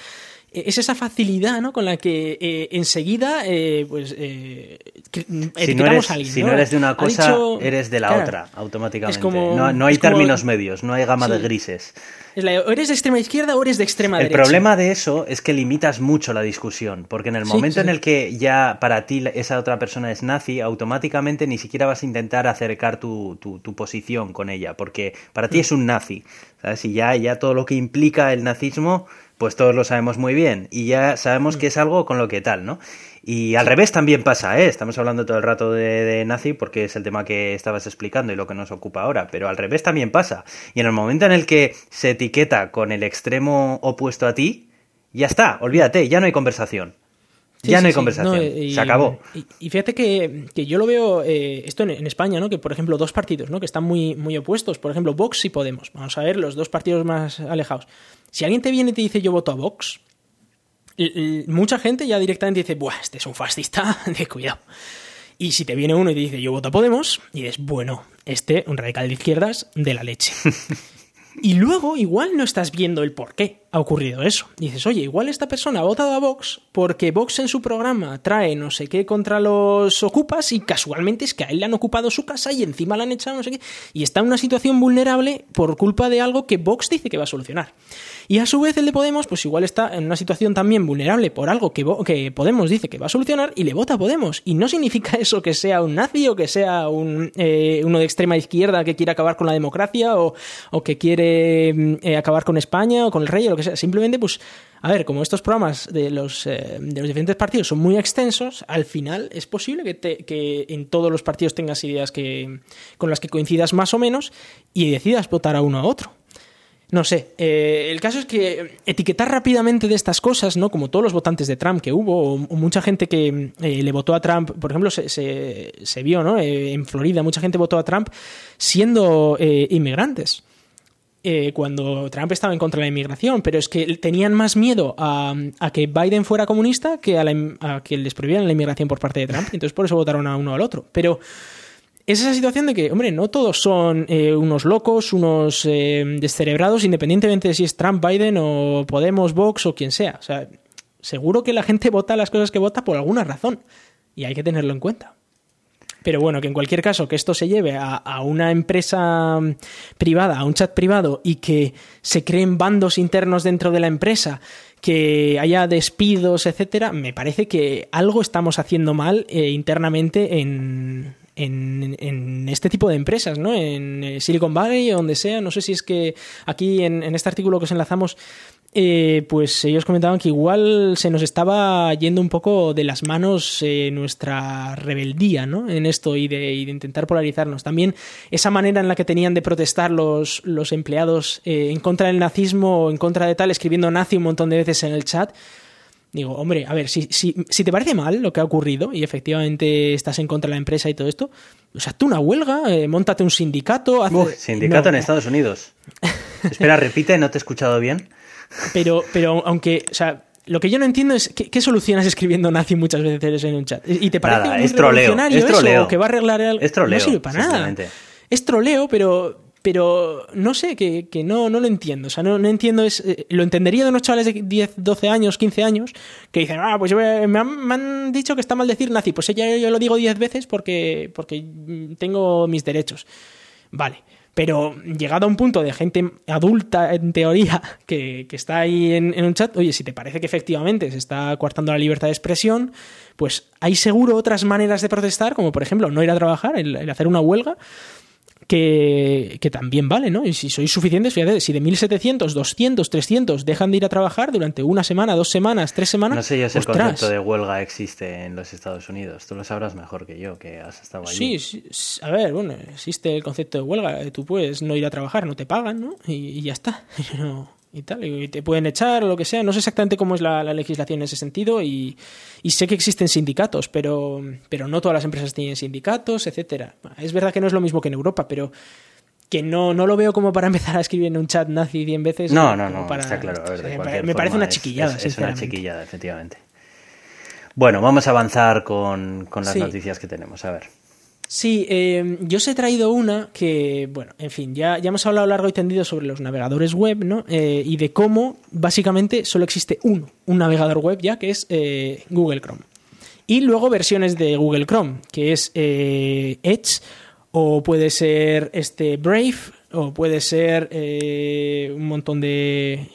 es esa facilidad ¿no? con la que eh, enseguida eh, pues eh, si no eres, a alguien. Si ¿no? eres de una cosa, eres de la otra, automáticamente. no, hay términos medios, no hay gama de grises. o eres de extrema izquierda o eres de extrema derecha. El problema de eso es que limitas mucho la discusión, porque en el momento en el que ya para ti esa otra persona es nazi, automáticamente ni siquiera vas a intentar acercar tu, tu, posición con ella, porque para ti mm. es un nazi. ¿sabes? Y ya, ya todo lo que implica el nazismo pues todos lo sabemos muy bien y ya sabemos que es algo con lo que tal, ¿no? Y al revés también pasa, ¿eh? Estamos hablando todo el rato de, nazi porque es el tema que estabas explicando y lo que nos ocupa ahora, pero al revés también pasa. Y en el momento en el que se etiqueta con el extremo opuesto a ti, ya está, olvídate, ya no hay conversación. ya no hay conversación, se acabó. Y, fíjate que, yo lo veo, eh, esto en, España, ¿no? Que por ejemplo dos partidos, ¿no? Que están muy, muy opuestos, por ejemplo Vox y Podemos. Vamos a ver los dos partidos más alejados. Si alguien te viene y te dice yo voto a Vox, mucha gente ya directamente dice, Buah, este es un fascista, de cuidado. Y si te viene uno y te dice yo voto a Podemos, y dices, bueno, este, un radical de izquierdas, de la leche. Y luego igual no estás viendo el por qué ha ocurrido eso. Dices, oye, igual esta persona ha votado a Vox porque Vox en su programa trae no sé qué contra los ocupas y casualmente es que a él le han ocupado su casa y encima le han echado no sé qué. Y está en una situación vulnerable por culpa de algo que Vox dice que va a solucionar. Y a su vez el de Podemos, pues igual está en una situación también vulnerable por algo que, que Podemos dice que va a solucionar y le vota a Podemos. Y no significa eso que sea un nazi o que sea un, eh, uno de extrema izquierda que quiere acabar con la democracia o, que quiere mm, eh, acabar con España o con el rey o lo que sea. Simplemente, pues, a ver, como estos programas de los, eh, de los diferentes partidos son muy extensos, al final es posible que, que en todos los partidos tengas ideas que, con las que coincidas más o menos y decidas votar a uno a otro. No sé, eh, el caso es que etiquetar rápidamente de estas cosas, ¿no? Como todos los votantes de Trump que hubo, o, mucha gente que eh, le votó a Trump, por ejemplo, se, se, vio, ¿no? Eh, en Florida, mucha gente votó a Trump siendo inmigrantes. cuando Trump estaba en contra de la inmigración, pero es que tenían más miedo a, que Biden fuera comunista que a, a que les prohibieran la inmigración por parte de Trump. Entonces por eso votaron a uno al otro. Pero es esa situación de que, hombre, no todos son eh, unos locos, unos eh, descerebrados, independientemente de si es Trump, Biden o Podemos, Vox o quien sea. O sea, seguro que la gente vota las cosas que vota por alguna razón y hay que tenerlo en cuenta. Pero bueno, que en cualquier caso, que esto se lleve a, una empresa privada, a un chat privado y que se creen bandos internos dentro de la empresa, que haya despidos, etcétera, me parece que algo estamos haciendo mal eh, internamente en, en, este tipo de empresas, ¿no? En eh, Silicon Valley o donde sea. No sé si es que aquí en, este artículo que os enlazamos, eh, pues ellos comentaban que igual se nos estaba yendo un poco de las manos eh, nuestra rebeldía, ¿no? En esto y de, intentar polarizarnos. También esa manera en la que tenían de protestar los, los empleados en contra del nazismo o en contra de tal, escribiendo nazi un montón de veces en el chat Digo, hombre, a ver, si, si, si, te parece mal lo que ha ocurrido y efectivamente estás en contra de la empresa y todo esto, o sea, tú una huelga, eh, montate un sindicato. sindicato en Estados Unidos. Espera, repite, no te he escuchado bien. Pero, pero aunque, o sea, lo que yo no entiendo es qué, solucionas escribiendo nazi muchas veces en un chat. ¿Y te parece nada, es troleo, es troleo. que va a arreglar el... Es troleo, no sirve para nada. Es troleo, pero pero no sé, que, que no, no lo entiendo. O sea, no, no entiendo. Es, eh, lo entendería de unos chavales de 10, 12 años, 15 años, que dicen, ah, pues me han, dicho que está mal decir nazi. Pues ya yo lo digo 10 veces porque, porque tengo mis derechos. Vale. Pero llegado a un punto de gente adulta, en teoría, que, que está ahí en, un chat, oye, si te parece que efectivamente se está coartando la libertad de expresión, pues hay seguro otras maneras de protestar, como por ejemplo no ir a trabajar, el hacer una huelga, que, también vale, ¿no? Y si sois suficientes, fíjate, si de 1700, 200, 300 dejan de ir a trabajar durante una semana, dos semanas, tres semanas. No sé yo si el concepto de huelga existe en los Estados Unidos. Tú lo sabrás mejor que yo, que has estado allí. Sí, a ver, bueno, existe el concepto de huelga. Tú puedes no ir a trabajar, no te pagan, ¿no? Y, y ya está. No, y tal, y te pueden echar o lo que sea. No sé exactamente cómo es la, legislación en ese sentido y, sé que existen sindicatos, pero, pero no todas las empresas tienen sindicatos, etcétera. Es verdad que no es lo mismo que en Europa, pero que no, no lo veo como para empezar a escribir en un chat nazi 100 veces. No, no, no, está claro. me parece una chiquillada. Es, una chiquillada, efectivamente. Bueno, vamos a avanzar con, las noticias que tenemos. A ver. Sí, eh, yo os he traído una que, bueno, en fin, ya, ya hemos hablado largo y tendido sobre los navegadores web, ¿no? Eh, y de cómo básicamente solo existe uno, un navegador web ya, que es eh, Google Chrome. Y luego versiones de Google Chrome, que es Edge, o puede ser este Brave, o puede ser un montón de...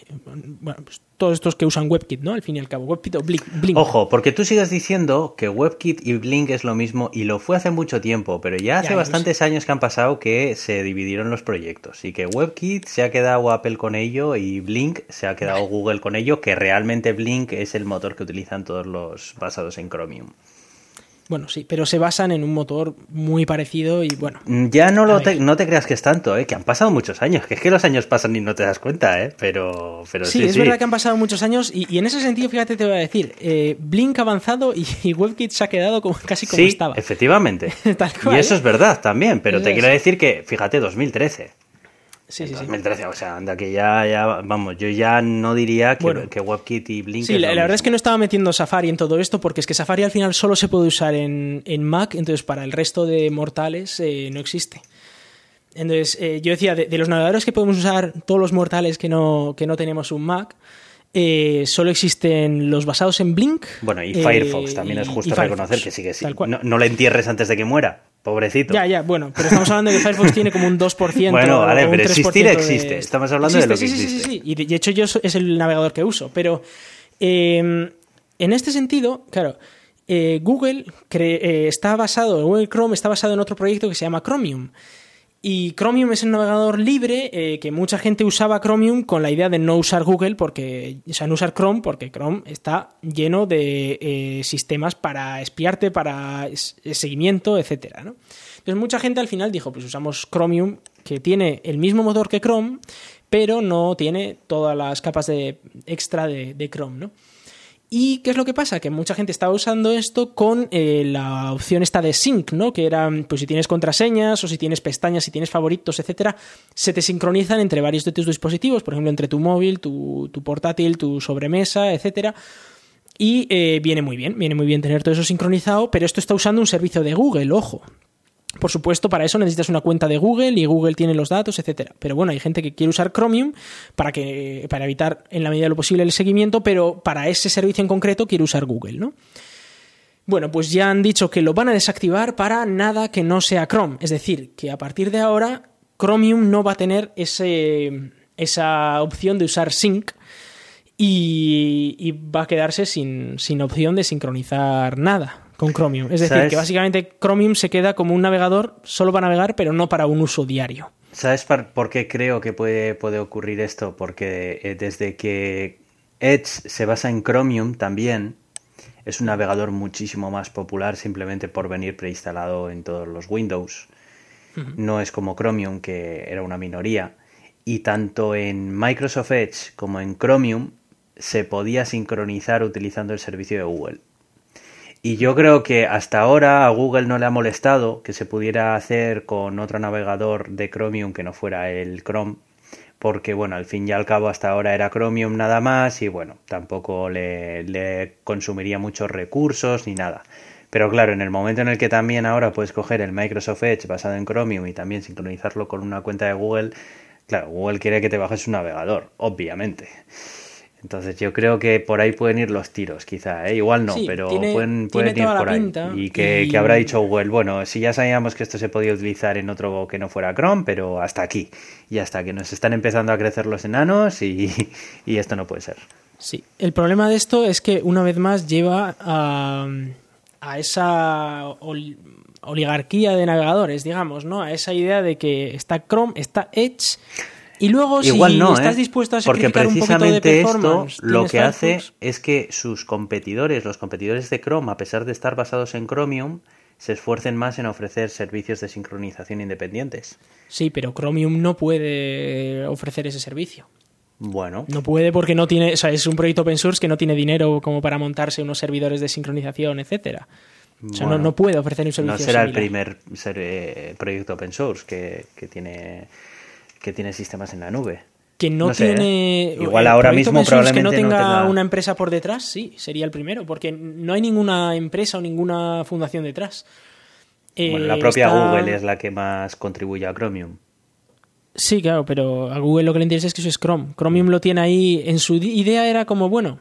Bueno, pues todos estos que usan WebKit, ¿no? Al fin y al cabo, WebKit o Blink. Ojo, porque tú sigues diciendo que WebKit y Blink es lo mismo y lo fue hace mucho tiempo, pero ya hace bastantes años que han pasado que se dividieron los proyectos y que WebKit se ha quedado Apple con ello y Blink se ha quedado Google con ello, que realmente Blink es el motor que utilizan todos los basados en Chromium. Bueno, sí, pero se basan en un motor muy parecido y bueno. Mm, ya no, lo te, no te creas que es tanto, ¿eh? que han pasado muchos años, que es que los años pasan y no te das cuenta, ¿eh? pero, pero sí. Sí, es verdad que han pasado muchos años y, en ese sentido, fíjate, te voy a decir, eh, Blink ha avanzado y, WebKit se ha quedado como, casi como sí, estaba. efectivamente. y eso es verdad también, pero te quiero decir que, fíjate, 2013. Sí, sí, 2013, o sea, anda que ya, ya, vamos, yo ya no diría que, WebKit y Blink. Sí, la, verdad es que no estaba metiendo Safari en todo esto porque es que Safari al final solo se puede usar en, Mac, entonces para el resto de mortales eh, no existe. Entonces, eh, yo decía, de, los navegadores que podemos usar todos los mortales que no, que no tenemos un Mac, eh, solo existen los basados en Blink. Bueno, y Firefox también es justo reconocer que sigue sí. No, no le entierres antes de que muera. Pobrecito. Ya, ya, bueno, pero estamos hablando de que Firefox tiene como un 2%. Bueno, vale, pero existir existe. Estamos hablando de lo que sí, existe. Sí, sí, sí. Y de hecho yo es el navegador que uso. Pero em, en este sentido, claro, eh, Google eh, está basado, Google Chrome está basado en otro proyecto que se llama Chromium. Y Chromium es un navegador libre eh, que mucha gente usaba Chromium con la idea de no usar Google, porque, o sea, no usar Chrome, porque Chrome está lleno de eh, sistemas para espiarte, para seguimiento, etc. Entonces mucha gente al final dijo, pues usamos Chromium, que tiene el mismo motor que Chrome, pero no tiene todas las capas de extra de, de Chrome, ¿no? ¿Y qué es lo que pasa? Que mucha gente estaba usando esto con eh, la opción esta de sync, ¿no? Que era, pues si tienes contraseñas o si tienes pestañas, si tienes favoritos, etcétera, se te sincronizan entre varios de tus dispositivos, por ejemplo, entre tu móvil, tu, portátil, tu sobremesa, etcétera. Y eh, viene muy bien, viene muy bien tener todo eso sincronizado, pero esto está usando un servicio de Google, ojo. Por supuesto, para eso necesitas una cuenta de Google y Google tiene los datos, etcétera. Pero bueno, hay gente que quiere usar Chromium para que para evitar en la medida de lo posible el seguimiento, pero para ese servicio en concreto quiere usar Google, ¿no? Bueno, pues ya han dicho que lo van a desactivar para nada que no sea Chrome, es decir, que a partir de ahora Chromium no va a tener ese, esa opción de usar sync y, va a quedarse sin, sin opción de sincronizar nada con Chromium. Es decir, que básicamente Chromium se queda como un navegador solo para navegar, pero no para un uso diario. ¿Sabes por qué creo que puede, puede ocurrir esto? Porque eh, desde que Edge se basa en Chromium también, es un navegador muchísimo más popular simplemente por venir preinstalado en todos los Windows. No es como Chromium, que era una minoría. Y tanto en Microsoft Edge como en Chromium se podía sincronizar utilizando el servicio de Google. Y yo creo que hasta ahora a Google no le ha molestado que se pudiera hacer con otro navegador de Chromium que no fuera el Chrome, porque bueno, al fin y al cabo hasta ahora era Chromium nada más y bueno, tampoco le, consumiría muchos recursos ni nada. Pero claro, en el momento en el que también ahora puedes coger el Microsoft Edge basado en Chromium y también sincronizarlo con una cuenta de Google, claro, Google quiere que te bajes un navegador, obviamente. Entonces yo creo que por ahí pueden ir los tiros, quizá, ¿eh? igual no, pero pueden, ir por ahí. Y que, habrá dicho Google, bueno, si ya sabíamos que esto se podía utilizar en otro que no fuera Chrome, pero hasta aquí. Y hasta que nos están empezando a crecer los enanos y, esto no puede ser. Sí, el problema de esto es que una vez más lleva a, a esa oligarquía de navegadores, digamos, ¿no? A esa idea de que está Chrome, está Edge y luego, Igual si no, estás ¿eh? dispuesto a Porque precisamente esto lo que hace es que sus competidores, los competidores de Chrome, a pesar de estar basados en Chromium, se esfuercen más en ofrecer servicios de sincronización independientes. Sí, pero Chromium no puede ofrecer ese servicio. Bueno. No puede porque no tiene, o sea, es un proyecto open source que no tiene dinero como para montarse unos servidores de sincronización, etcétera. O sea, no, puede ofrecer un servicio. No será el primer eh, proyecto open source que, que tiene que tiene sistemas en la nube. Que no, tiene. ¿eh? Igual ahora mismo probablemente que no tenga, una empresa por detrás, sí, sería el primero, porque no hay ninguna empresa o ninguna fundación detrás. Bueno, la propia Google es la que más contribuye a Chromium. Sí, claro, pero a Google lo que le interesa es que eso es Chrome. Chromium lo tiene ahí. En su idea era como, bueno,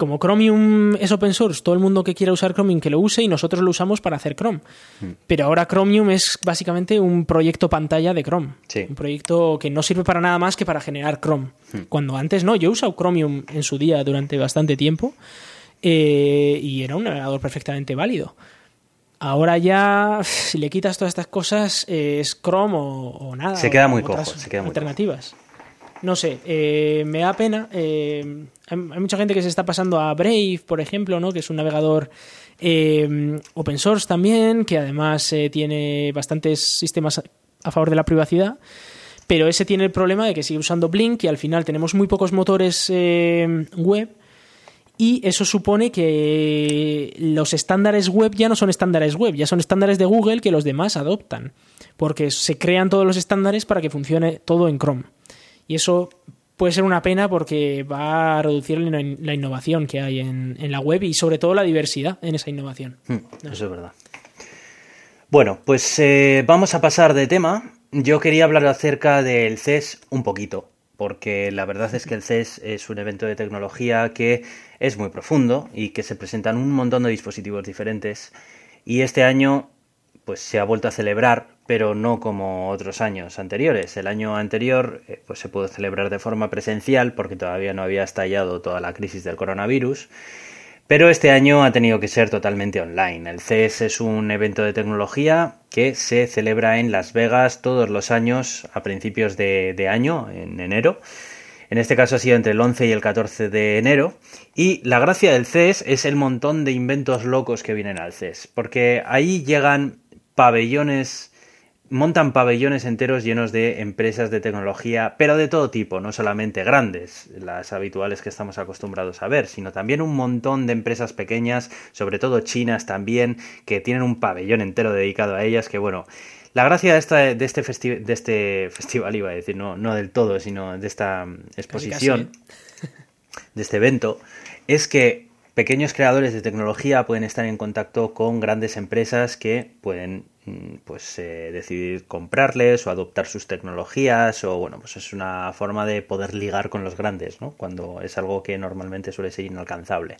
como Chromium es open source, todo el mundo que quiera usar Chromium que lo use y nosotros lo usamos para hacer Chrome. Hmm. Pero ahora Chromium es básicamente un proyecto pantalla de Chrome. Un proyecto que no sirve para nada más que para generar Chrome. Hmm. Cuando antes no, yo he usado Chromium en su día durante bastante tiempo eh, y era un navegador perfectamente válido. Ahora ya, si le quitas todas estas cosas, es Chrome o, nada. Se queda muy cojo. Se queda alternativas. No sé, eh, me da pena. Eh, hay, mucha gente que se está pasando a Brave, por ejemplo, ¿no? que es un navegador eh, open source también, que además tiene bastantes sistemas a favor de la privacidad. Pero ese tiene el problema de que sigue usando Blink y al final tenemos muy pocos motores web y eso supone que los estándares web ya no son estándares web, ya son estándares de Google que los demás adoptan, porque se crean todos los estándares para que funcione todo en Chrome. Y eso puede ser una pena porque va a reducir la innovación que hay en, la web y sobre todo la diversidad en esa innovación. Hmm, eso es verdad. Bueno, pues eh, vamos a pasar de tema yo quería hablar acerca del CES un poquito, porque la verdad es que el CES es un evento de tecnología que es muy profundo y que se presentan un montón de dispositivos diferentes y este año pues se ha vuelto a celebrar, pero no como otros años anteriores. El año anterior eh, pues se pudo celebrar de forma presencial porque todavía no había estallado toda la crisis del coronavirus. Pero este año ha tenido que ser totalmente online. El CES es un evento de tecnología que se celebra en Las Vegas todos los años a principios de, de año, en enero. En este caso ha sido entre el 11 y el 14 de enero. Y la gracia del CES es el montón de inventos locos que vienen al CES. Porque ahí llegan pabellones, montan pabellones enteros llenos de empresas de tecnología, pero de todo tipo, no solamente grandes, las habituales que estamos acostumbrados a ver, sino también un montón de empresas pequeñas, sobre todo chinas también, que tienen un pabellón entero dedicado a ellas, que bueno, la gracia de, esta, de, este, de este festival, iba a decir, no, no del todo, sino de esta exposición, de este evento, es que pequeños creadores de tecnología pueden estar en contacto con grandes empresas que pueden mm, pues eh, decidir comprarles o adoptar sus tecnologías o bueno pues es una forma de poder ligar con los grandes ¿no? cuando es algo que normalmente suele ser inalcanzable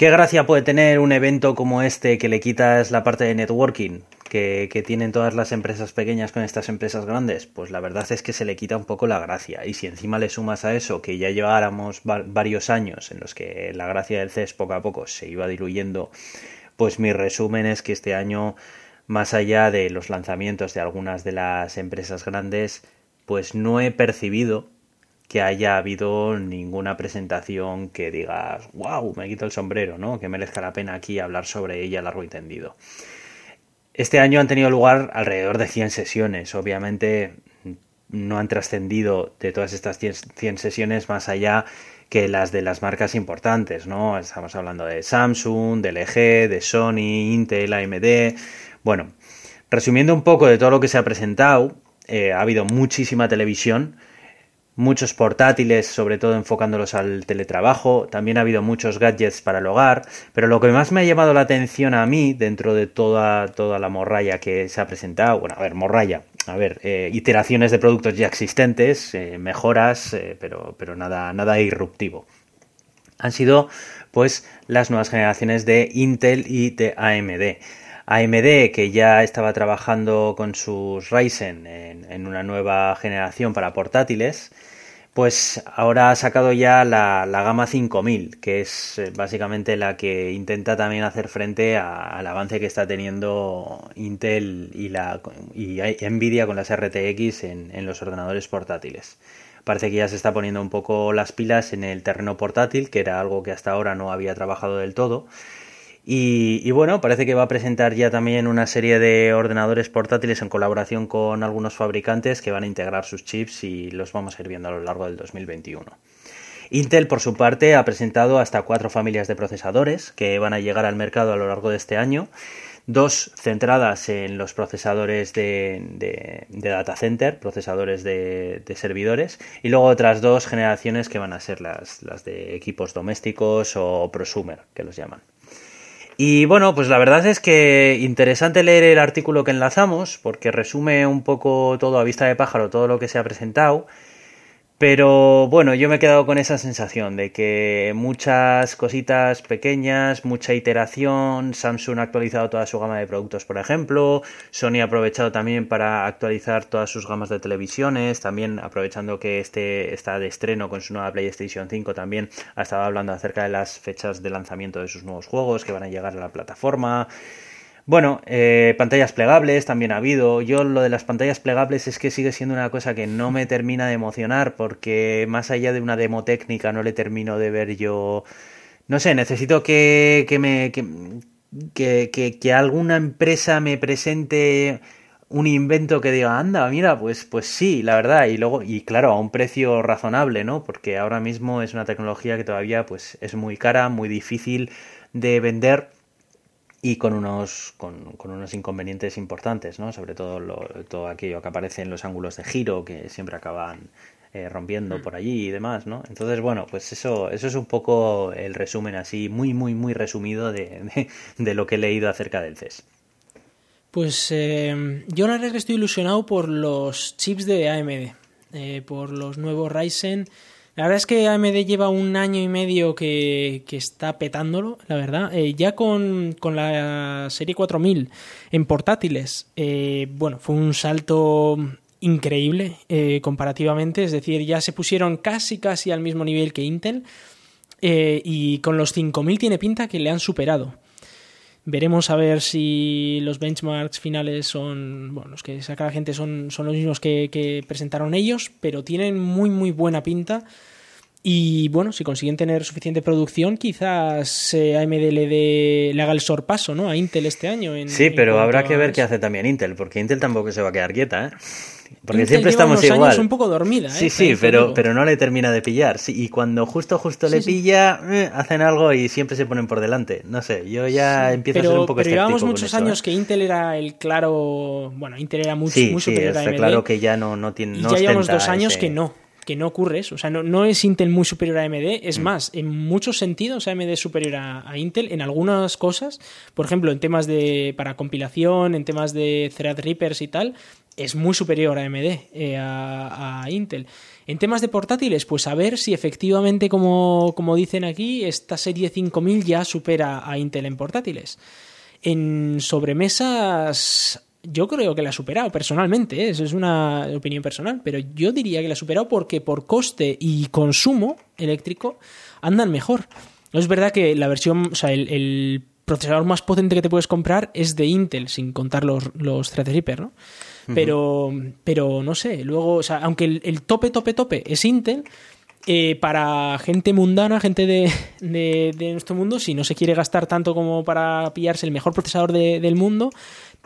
¿Qué gracia puede tener un evento como este que le quitas la parte de networking que, que, tienen todas las empresas pequeñas con estas empresas grandes? Pues la verdad es que se le quita un poco la gracia. Y si encima le sumas a eso que ya lleváramos varios años en los que la gracia del CES poco a poco se iba diluyendo, pues mi resumen es que este año, más allá de los lanzamientos de algunas de las empresas grandes, pues no he percibido que haya habido ninguna presentación que digas, wow, me quito el sombrero, ¿no? Que merezca la pena aquí hablar sobre ella largo y tendido. Este año han tenido lugar alrededor de 100 sesiones. Obviamente no han trascendido de todas estas 100 sesiones más allá que las de las marcas importantes, ¿no? Estamos hablando de Samsung, de LG, de Sony, Intel, AMD. Bueno, resumiendo un poco de todo lo que se ha presentado, eh, ha habido muchísima televisión, muchos portátiles, sobre todo enfocándolos al teletrabajo, también ha habido muchos gadgets para el hogar, pero lo que más me ha llamado la atención a mí, dentro de toda, toda la morralla que se ha presentado, bueno, a ver, morralla, a ver, eh, iteraciones de productos ya existentes, eh, mejoras, eh, pero, pero nada, nada irruptivo. Han sido, pues, las nuevas generaciones de Intel y de AMD. AMD, que ya estaba trabajando con sus Ryzen en, una nueva generación para portátiles, pues ahora ha sacado ya la, gama 5000, que es eh, básicamente la que intenta también hacer frente al avance que está teniendo Intel y, la, y Nvidia con las RTX en, en los ordenadores portátiles. Parece que ya se está poniendo un poco las pilas en el terreno portátil, que era algo que hasta ahora no había trabajado del todo y, bueno, parece que va a presentar ya también una serie de ordenadores portátiles en colaboración con algunos fabricantes que van a integrar sus chips y los vamos a ir viendo a lo largo del 2021. Intel, por su parte, ha presentado hasta cuatro familias de procesadores que van a llegar al mercado a lo largo de este año. Dos centradas en los procesadores de, data center, procesadores de, servidores, y luego otras dos generaciones que van a ser las, las de equipos domésticos o prosumer, que los llaman. Y bueno, pues la verdad es que interesante leer el artículo que enlazamos, porque resume un poco todo a vista de pájaro, todo lo que se ha presentado. Pero bueno, yo me he quedado con esa sensación de que muchas cositas pequeñas, mucha iteración, Samsung ha actualizado toda su gama de productos, por ejemplo, Sony ha aprovechado también para actualizar todas sus gamas de televisiones, también aprovechando que este está de estreno con su nueva PlayStation 5, también ha estado hablando acerca de las fechas de lanzamiento de sus nuevos juegos que van a llegar a la plataforma. Bueno, eh, pantallas plegables también ha habido. Yo lo de las pantallas plegables es que sigue siendo una cosa que no me termina de emocionar porque más allá de una demo técnica no le termino de ver yo... No sé, necesito que, que me... Que, que, que, alguna empresa me presente un invento que diga, anda, mira, pues, pues sí, la verdad, y luego, y claro, a un precio razonable, ¿no? Porque ahora mismo es una tecnología que todavía pues es muy cara, muy difícil de vender y con unos, con, unos inconvenientes importantes, ¿no? Sobre todo todo aquello que aparece en los ángulos de giro que siempre acaban eh, rompiendo mm. por allí y demás, ¿no? Entonces, bueno, pues eso, eso es un poco el resumen así, muy, muy, muy resumido de, de, lo que he leído acerca del CES. Pues eh, yo la verdad que estoy ilusionado por los chips de AMD, eh, por los nuevos Ryzen. La verdad es que AMD lleva un año y medio que, está petándolo, la verdad. Eh, ya con, con, la serie 4000 en portátiles, bueno, fue un salto increíble comparativamente. Es decir, ya se pusieron casi, casi al mismo nivel que Intel. y con los 5000 tiene pinta que le han superado. Veremos a ver si los benchmarks finales son, bueno, los que saca la gente son, son los mismos que, presentaron ellos, pero tienen muy, muy buena pinta. Y bueno, si consiguen tener suficiente producción, quizás eh, AMD le, le haga el sorpaso ¿no? a Intel este año. sí, pero habrá que ver qué hace también Intel, porque Intel tampoco se va a quedar quieta. ¿eh? Porque siempre estamos igual. un poco dormida, ¿eh? Sí, sí, pero, pero no le termina de pillar. Sí, y cuando justo, justo le pilla, eh, hacen algo y siempre se ponen por delante. No sé, yo ya empiezo a ser un poco Pero llevamos muchos años ¿eh? que Intel era el claro. Bueno, Intel era muy, muy superior a AMD. claro que ya no, no tiene. Y ya llevamos dos años que no que no ocurre eso. O sea, no, no, es Intel muy superior a AMD. Es mm. más, en muchos sentidos AMD es superior a, Intel en algunas cosas. Por ejemplo, en temas de para compilación, en temas de Threadrippers y tal, es muy superior a AMD, eh, a, Intel. En temas de portátiles, pues a ver si efectivamente, como, como dicen aquí, esta serie 5000 ya supera a Intel en portátiles. En sobremesas, yo creo que la ha superado personalmente, ¿eh? eso es una opinión personal, pero yo diría que la ha superado porque por coste y consumo eléctrico andan mejor. Es verdad que la versión, o sea, el, procesador más potente que te puedes comprar es de Intel, sin contar los, los Threadripper, ¿no? Pero, pero no sé, luego, o sea, aunque el, tope, tope, tope es Intel, eh, para gente mundana, gente de, de, nuestro mundo, si no se quiere gastar tanto como para pillarse el mejor procesador del mundo,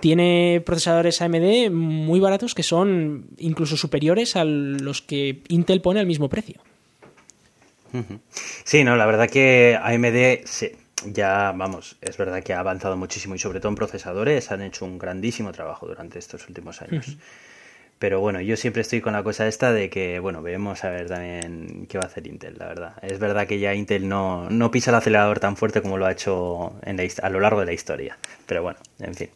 tiene procesadores AMD muy baratos que son incluso superiores a los que Intel pone al mismo precio. Sí, no, la verdad que AMD ya, vamos, es verdad que ha avanzado muchísimo y sobre todo en procesadores han hecho un grandísimo trabajo durante estos últimos años. Pero bueno, yo siempre estoy con la cosa esta de que, bueno, veremos a ver también qué va a hacer Intel, la verdad. Es verdad que ya Intel no, no pisa el acelerador tan fuerte como lo ha hecho en a lo largo de la historia. Pero bueno, en fin.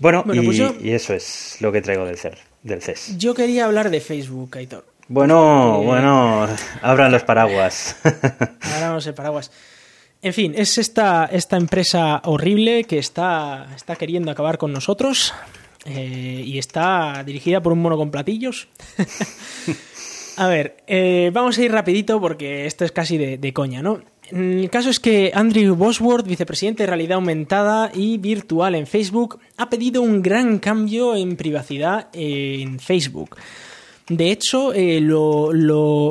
Bueno, y, pues y, eso es lo que traigo del, CER, del CES. Yo quería hablar de Facebook, Aitor. Bueno, bueno, abran los paraguas. Abramos el paraguas. En fin, es esta, esta empresa horrible que está, está queriendo acabar con nosotros eh, y está dirigida por un mono con platillos. a ver, eh, vamos a ir rapidito porque esto es casi de, de coña, ¿no? El caso es que Andrew Bosworth, vicepresidente de realidad aumentada y virtual en Facebook, ha pedido un gran cambio en privacidad en Facebook. De hecho, eh, lo,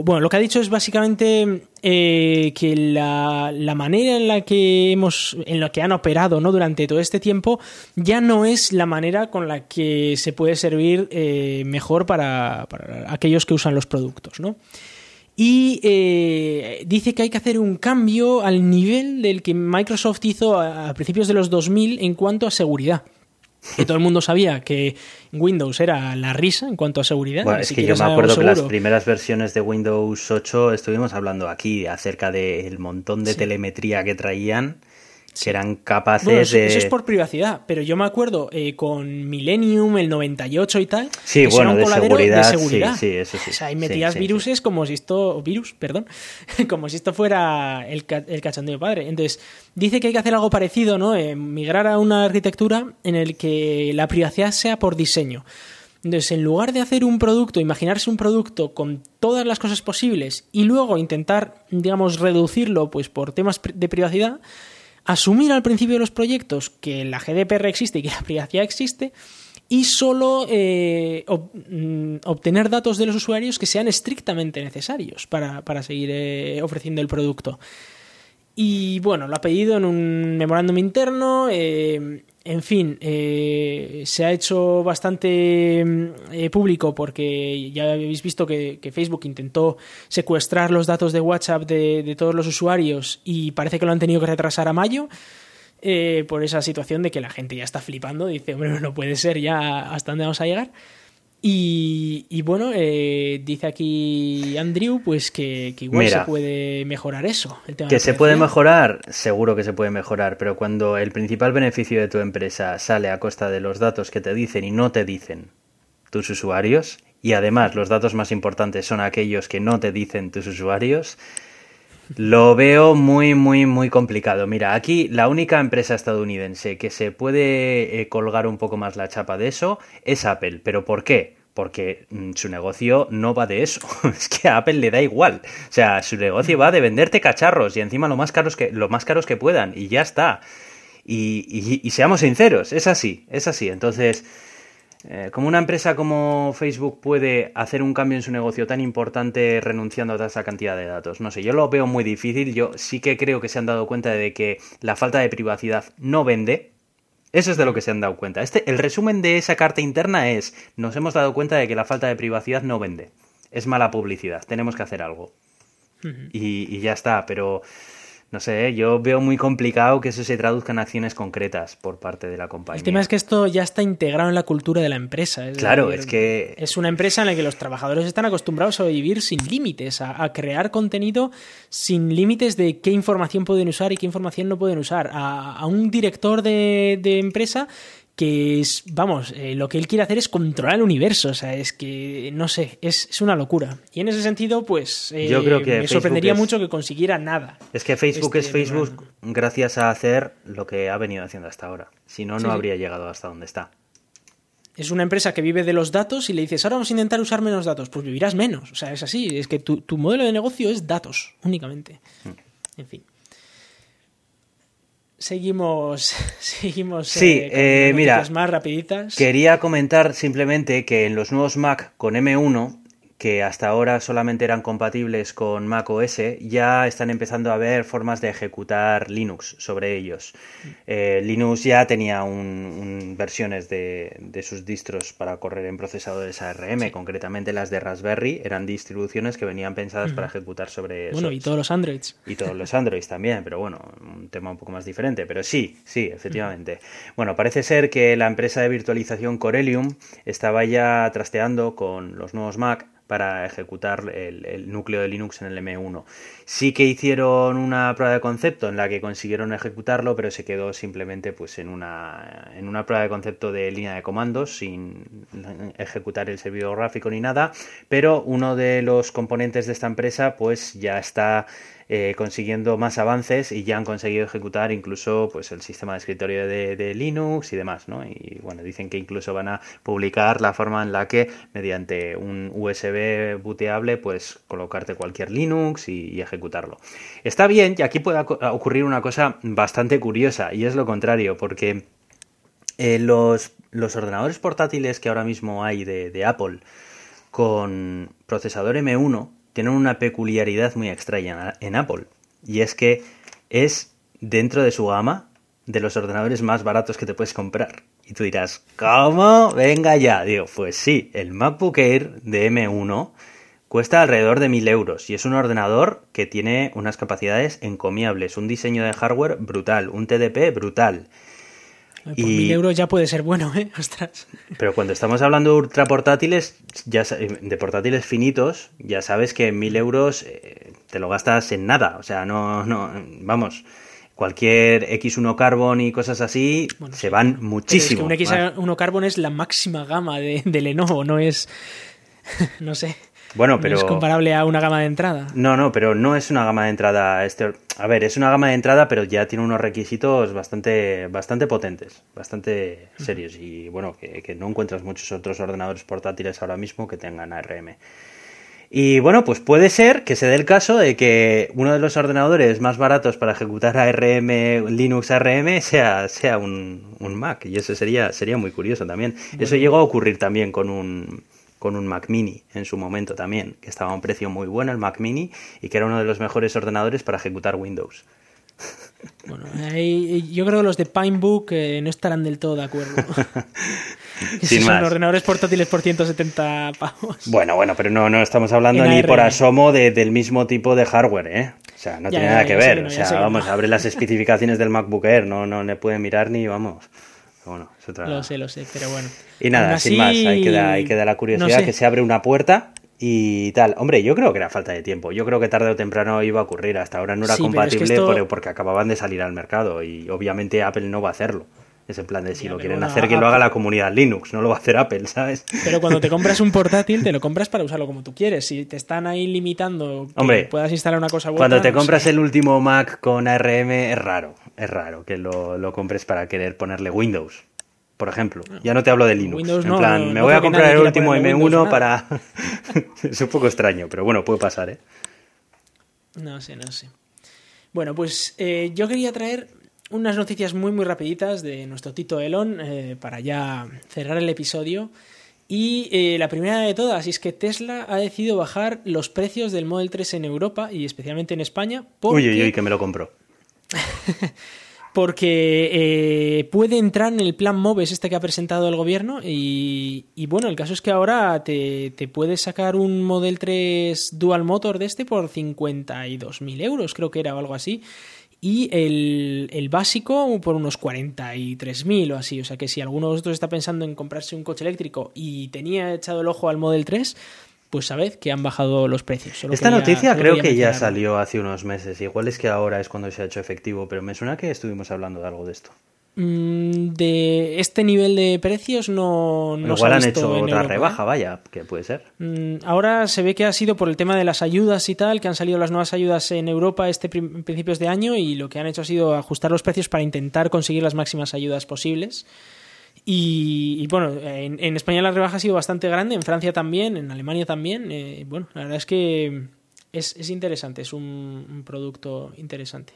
bueno, lo que ha dicho es básicamente eh, que la, la, manera en la que hemos, en la que han operado ¿no? durante todo este tiempo, ya no es la manera con la que se puede servir eh, mejor para, para, aquellos que usan los productos, ¿no? Y dice que hay que hacer un cambio al nivel del que Microsoft hizo a, a principios de los 2000 en cuanto a seguridad. Que todo el mundo sabía que Windows era la risa en cuanto a seguridad. es que yo me acuerdo que las primeras versiones de Windows 8 estuvimos hablando aquí acerca del montón de telemetría que traían que eran capaces de... Eso es por privacidad, pero yo me acuerdo eh, con Millennium, el 98 y tal, sí, bueno, de seguridad, de Sí, eso sí. O sea, ahí metías viruses como si esto... Virus, perdón. como si esto fuera el, el cachondeo padre. Entonces, dice que hay que hacer algo parecido, ¿no? Eh, migrar a una arquitectura en el que la privacidad sea por diseño. Entonces, en lugar de hacer un producto, imaginarse un producto con todas las cosas posibles y luego intentar, digamos, reducirlo pues por temas de privacidad, asumir al principio de los proyectos que la GDPR existe y que la privacidad existe y solo eh, mm, obtener datos de los usuarios que sean estrictamente necesarios para, seguir eh, ofreciendo el producto. Y bueno, lo ha pedido en un memorándum interno. Eh, en fin, eh, se ha hecho bastante mm, eh, público porque ya habéis visto que, Facebook intentó secuestrar los datos de WhatsApp de, todos los usuarios y parece que lo han tenido que retrasar a mayo. por esa situación de que la gente ya está flipando, dice, bueno, no puede ser ya hasta dónde vamos a llegar. Y, bueno, eh, dice aquí Andrew, pues que, igual se puede mejorar eso. que se puede mejorar, seguro que se puede mejorar, pero cuando el principal beneficio de tu empresa sale a costa de los datos que te dicen y no te dicen tus usuarios, y además los datos más importantes son aquellos que no te dicen tus usuarios, lo veo muy, muy, muy complicado. Mira, aquí la única empresa estadounidense que se puede eh, colgar un poco más la chapa de eso es Apple. ¿Pero por qué? Porque mm, su negocio no va de eso. es que a Apple le da igual. O sea, su negocio va de venderte cacharros y encima lo más caros que, lo más caros que puedan. Y ya está. y, y seamos sinceros, es así, es así. Entonces, eh, como una empresa como Facebook puede hacer un cambio en su negocio tan importante renunciando a toda esa cantidad de datos? No sé, yo lo veo muy difícil. Yo sí que creo que se han dado cuenta de que la falta de privacidad no vende. Eso es de lo que se han dado cuenta. Este, el resumen de esa carta interna es, nos hemos dado cuenta de que la falta de privacidad no vende. Es mala publicidad, tenemos que hacer algo. y ya está, pero no sé, yo veo muy complicado que eso se traduzca en acciones concretas por parte de la compañía. El tema es que esto ya está integrado en la cultura de la empresa. claro, es que... Es una empresa en la que los trabajadores están acostumbrados a vivir sin límites, a, crear contenido sin límites de qué información pueden usar y qué información no pueden usar. A, un director de, de empresa que es, vamos, eh, lo que él quiere hacer es controlar el universo, o sea, es que, no sé, es, una locura. Y en ese sentido, pues, eh, Yo creo que me sorprendería mucho que consiguiera nada. Es que Facebook es este Facebook gracias a hacer lo que ha venido haciendo hasta ahora. Si no, no habría llegado hasta donde está. Es una empresa que vive de los datos y le dices, ahora vamos a intentar usar menos datos. Pues vivirás menos. O sea, es así. Es que tu, modelo de negocio es datos, únicamente. Mm. En fin seguimos, seguimos sí, eh, mira, más rapiditas. Quería comentar simplemente que en los nuevos Mac con M1 que hasta ahora solamente eran compatibles con Mac OS, ya están empezando a haber formas de ejecutar Linux sobre ellos. Eh, Linux ya tenía un, versiones de, sus distros para correr en procesadores ARM, concretamente las de Raspberry, eran distribuciones que venían pensadas para ejecutar sobre... Bueno, y todos los Androids. Y todos los Androids también, pero bueno, un tema un poco más diferente. Pero sí, sí, efectivamente. Bueno, parece ser que la empresa de virtualización Corellium estaba ya trasteando con los nuevos Mac para ejecutar el, núcleo de Linux en el M1. Sí que hicieron una prueba de concepto en la que consiguieron ejecutarlo, pero se quedó simplemente pues en una, en una prueba de concepto de línea de comandos sin ejecutar el servidor gráfico ni nada, pero uno de los componentes de esta empresa pues ya está eh, consiguiendo más avances y ya han conseguido ejecutar incluso pues el sistema de escritorio de, Linux y demás, ¿no? Y bueno, dicen que incluso van a publicar la forma en la que mediante un USB booteable pues colocarte cualquier Linux y, ejecutarlo. Está bien y aquí puede ocurrir una cosa bastante curiosa y es lo contrario porque eh, los, los, ordenadores portátiles que ahora mismo hay de, de Apple con procesador M1 tienen una peculiaridad muy extraña en Apple. Y es que es dentro de su gama de los ordenadores más baratos que te puedes comprar. Y tú dirás, ¿cómo? Venga ya. Digo, pues sí, el MacBook Air de M1 cuesta alrededor de 1000 euros y es un ordenador que tiene unas capacidades encomiables, un diseño de hardware brutal, un TDP brutal. Por y... euros ya puede ser bueno, ¿eh? Pero cuando estamos hablando de ultra portátiles, ya, de portátiles finitos, ya sabes que mil euros eh, te lo gastas en nada. O sea, no, no, vamos, cualquier X1 Carbon y cosas así se van muchísimo. un X1 Carbon es la máxima gama de, de Lenovo, no es, no sé. Bueno, pero... es comparable a una gama de entrada. No, no, pero no es una gama de entrada. Este... A ver, es una gama de entrada, pero ya tiene unos requisitos bastante, bastante potentes, bastante serios. Y bueno, que, no encuentras muchos otros ordenadores portátiles ahora mismo que tengan ARM. Y bueno, pues puede ser que se dé el caso de que uno de los ordenadores más baratos para ejecutar ARM, Linux ARM, sea, sea un, un Mac. Y eso sería, sería muy curioso también. Eso llegó a ocurrir también con un, con un Mac Mini en su momento también, que estaba a un precio muy bueno el Mac Mini y que era uno de los mejores ordenadores para ejecutar Windows. Bueno, yo creo que los de Pinebook eh, no estarán del todo de acuerdo. Sin son ordenadores portátiles por 170 pavos. Bueno, bueno, pero no, no estamos hablando ni por asomo del mismo tipo de hardware, ¿eh? O sea, no tiene nada que ver. o sea, vamos, abre las especificaciones del MacBook Air, no, no le puede mirar ni, vamos. Bueno, es otra... Lo sé, lo sé, pero bueno. Y nada, sin más, ahí queda, ahí queda la curiosidad que se abre una puerta y tal. Hombre, yo creo que era falta de tiempo. Yo creo que tarde o temprano iba a ocurrir. Hasta ahora no era compatible porque acababan de salir al mercado y obviamente Apple no va a hacerlo. Es en plan de si lo quieren hacer, que lo haga la comunidad Linux, no lo va a hacer Apple, ¿sabes? Pero cuando te compras un portátil, te lo compras para usarlo como tú quieres. Si te están ahí limitando que puedas instalar una cosa buena. Cuando te compras el último Mac con ARM, es raro. Es raro que lo, lo compres para querer ponerle Windows por ejemplo. Ya no te hablo de Linux. en plan, me voy a comprar el último M1 para... es un poco extraño, pero bueno, puede pasar, ¿eh? No sé, no sé. Bueno, pues eh, yo quería traer unas noticias muy, muy rapiditas de nuestro Tito Elon eh, para ya cerrar el episodio. Y eh, la primera de todas es que Tesla ha decidido bajar los precios del Model 3 en Europa y especialmente en España. Uy, uy, uy, que me lo compro. porque eh, puede entrar en el plan MOVES este que ha presentado el gobierno y, bueno, el caso es que ahora te, te puedes sacar un Model 3 Dual Motor de este por 52.000 euros, creo que era o algo así, y el, el básico por unos 43.000 o así, o sea que si alguno de vosotros está pensando en comprarse un coche eléctrico y tenía echado el ojo al Model 3, pues sabed que han bajado los precios. Esta noticia creo que ya salió hace unos meses. Igual es que ahora es cuando se ha hecho efectivo, pero me suena que estuvimos hablando de algo de esto. Mm, de este nivel de precios no, no Igual han hecho otra rebaja, vaya, que puede ser. Mm, ahora se ve que ha sido por el tema de las ayudas y tal, que han salido las nuevas ayudas en Europa este principios de año y lo que han hecho ha sido ajustar los precios para intentar conseguir las máximas ayudas posibles. Y, bueno, en, España la rebaja ha sido bastante grande, en Francia también, en Alemania también. Eh, bueno, la verdad es que es, interesante, es un, producto interesante.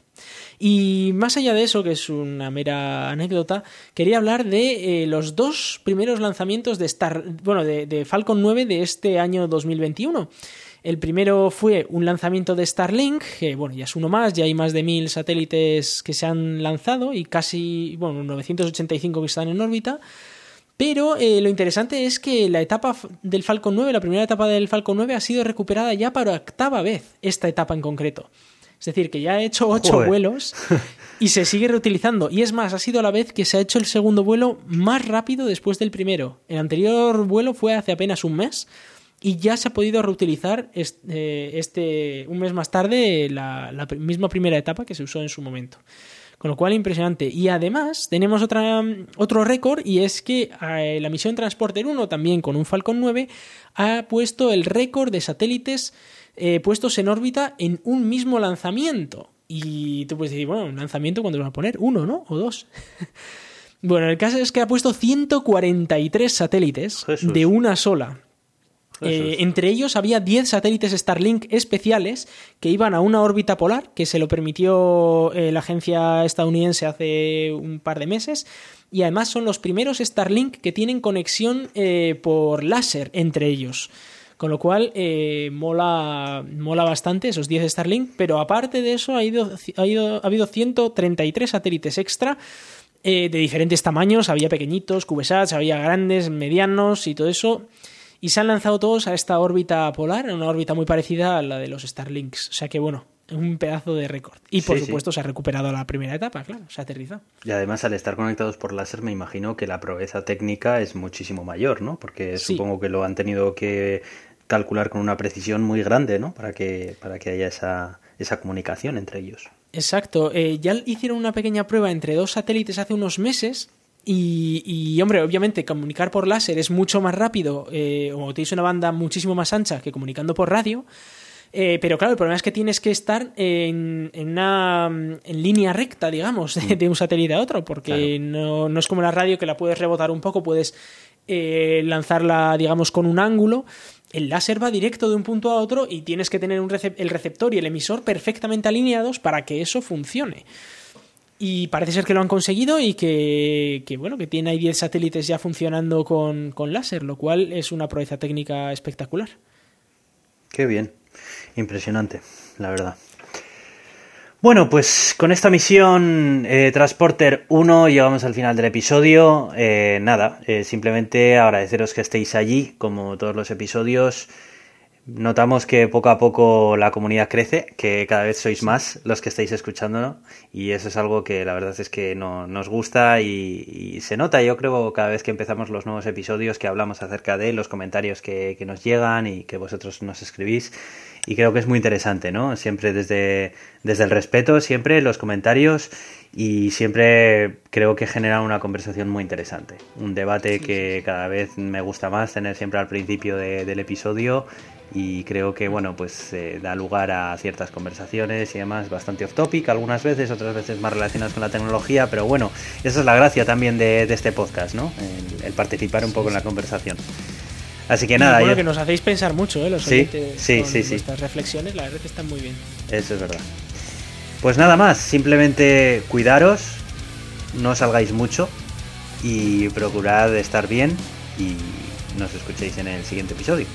Y más allá de eso, que es una mera anécdota, quería hablar de eh, los dos primeros lanzamientos de Star, bueno, de, de Falcon 9 de este año 2021. El primero fue un lanzamiento de Starlink, que bueno, ya es uno más, ya hay más de mil satélites que se han lanzado y casi, bueno, 985 que están en órbita. Pero eh, lo interesante es que la etapa del Falcon 9, la primera etapa del Falcon 9, ha sido recuperada ya para octava vez, esta etapa en concreto. Es decir, que ya ha hecho ocho vuelos y se sigue reutilizando. Y es más, ha sido la vez que se ha hecho el segundo vuelo más rápido después del primero. El anterior vuelo fue hace apenas un mes y ya se ha podido reutilizar eh, este, un mes más tarde la, misma primera etapa que se usó en su momento. Con lo cual, impresionante. Y además, tenemos otra, otro récord y es que eh, la misión Transporter 1, también con un Falcon 9, ha puesto el récord de satélites eh, puestos en órbita en un mismo lanzamiento. Y tú puedes decir, bueno, un lanzamiento cuando van a poner uno, ¿no? O dos. bueno, el caso es que ha puesto 143 satélites de una sola. Eh, entre ellos había 10 satélites Starlink especiales que iban a una órbita polar, que se lo permitió eh, la agencia estadounidense hace un par de meses. Y además son los primeros Starlink que tienen conexión eh, por láser entre ellos. Con lo cual, mola, mola bastante esos 10 Starlink. Pero aparte de eso, ha, ido, ha, ido, ha habido 133 satélites extra de diferentes tamaños. Había pequeñitos, CubeSats, había grandes, medianos y todo eso y se han lanzado todos a esta órbita polar, una órbita muy parecida a la de los Starlinks. O sea que bueno, un pedazo de récord. Y por supuesto se ha recuperado la primera etapa, claro, se ha aterrizado. Y además al estar conectados por láser me imagino que la proeza técnica es muchísimo mayor, ¿no? Porque supongo que lo han tenido que calcular con una precisión muy grande, ¿no? Para que, para que haya esa, esa comunicación entre ellos. Exacto. Eh, ya hicieron una pequeña prueba entre dos satélites hace unos meses y, hombre, obviamente comunicar por láser es mucho más rápido eh, o tienes una banda muchísimo más ancha que comunicando por radio. Eh, pero claro, el problema es que tienes que estar en, una en línea recta, digamos, de, un satélite a otro, porque no, no, es como la radio que la puedes rebotar un poco, puedes eh, lanzarla, digamos, con un ángulo. El láser va directo de un punto a otro y tienes que tener un el receptor y el emisor perfectamente alineados para que eso funcione. Y parece ser que lo han conseguido y que, bueno, que tiene ahí 10 satélites ya funcionando con, con láser, lo cual es una proeza técnica espectacular. Qué bien, impresionante, la verdad. Bueno, pues con esta misión eh, Transporter 1 llegamos al final del episodio. Eh, nada, eh, simplemente agradeceros que estéis allí, como todos los episodios notamos que poco a poco la comunidad crece, que cada vez sois más los que estáis escuchándonos y eso es algo que la verdad es que no, nos gusta y, se nota, yo creo, cada vez que empezamos los nuevos episodios que hablamos acerca de los comentarios que, que nos llegan y que vosotros nos escribís y creo que es muy interesante, ¿no? Siempre desde, desde el respeto, siempre los comentarios y siempre creo que genera una conversación muy interesante. Un debate que cada vez me gusta más tener siempre al principio del episodio y creo que bueno pues eh, da lugar a ciertas conversaciones y demás bastante off topic algunas veces otras veces más relacionadas con la tecnología pero bueno esa es la gracia también de, este podcast no el, participar un poco en la conversación. Así que nada bueno, que nos hacéis pensar mucho ¿eh? los sí, sí, sí, sí. estas reflexiones la verdad que están muy bien. Eso es verdad. Pues nada más simplemente cuidaros no salgáis mucho y procurad estar bien y nos escuchéis en el siguiente episodio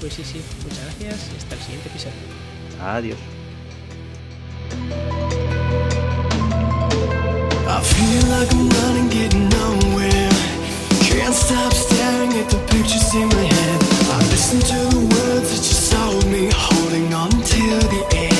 Pues sí, sí. Muchas gracias y hasta el siguiente episodio. Adiós. I feel like I'm running, getting nowhere. Can't stop staring at the pictures in my head. I listen to the words that you told me, holding on till the end.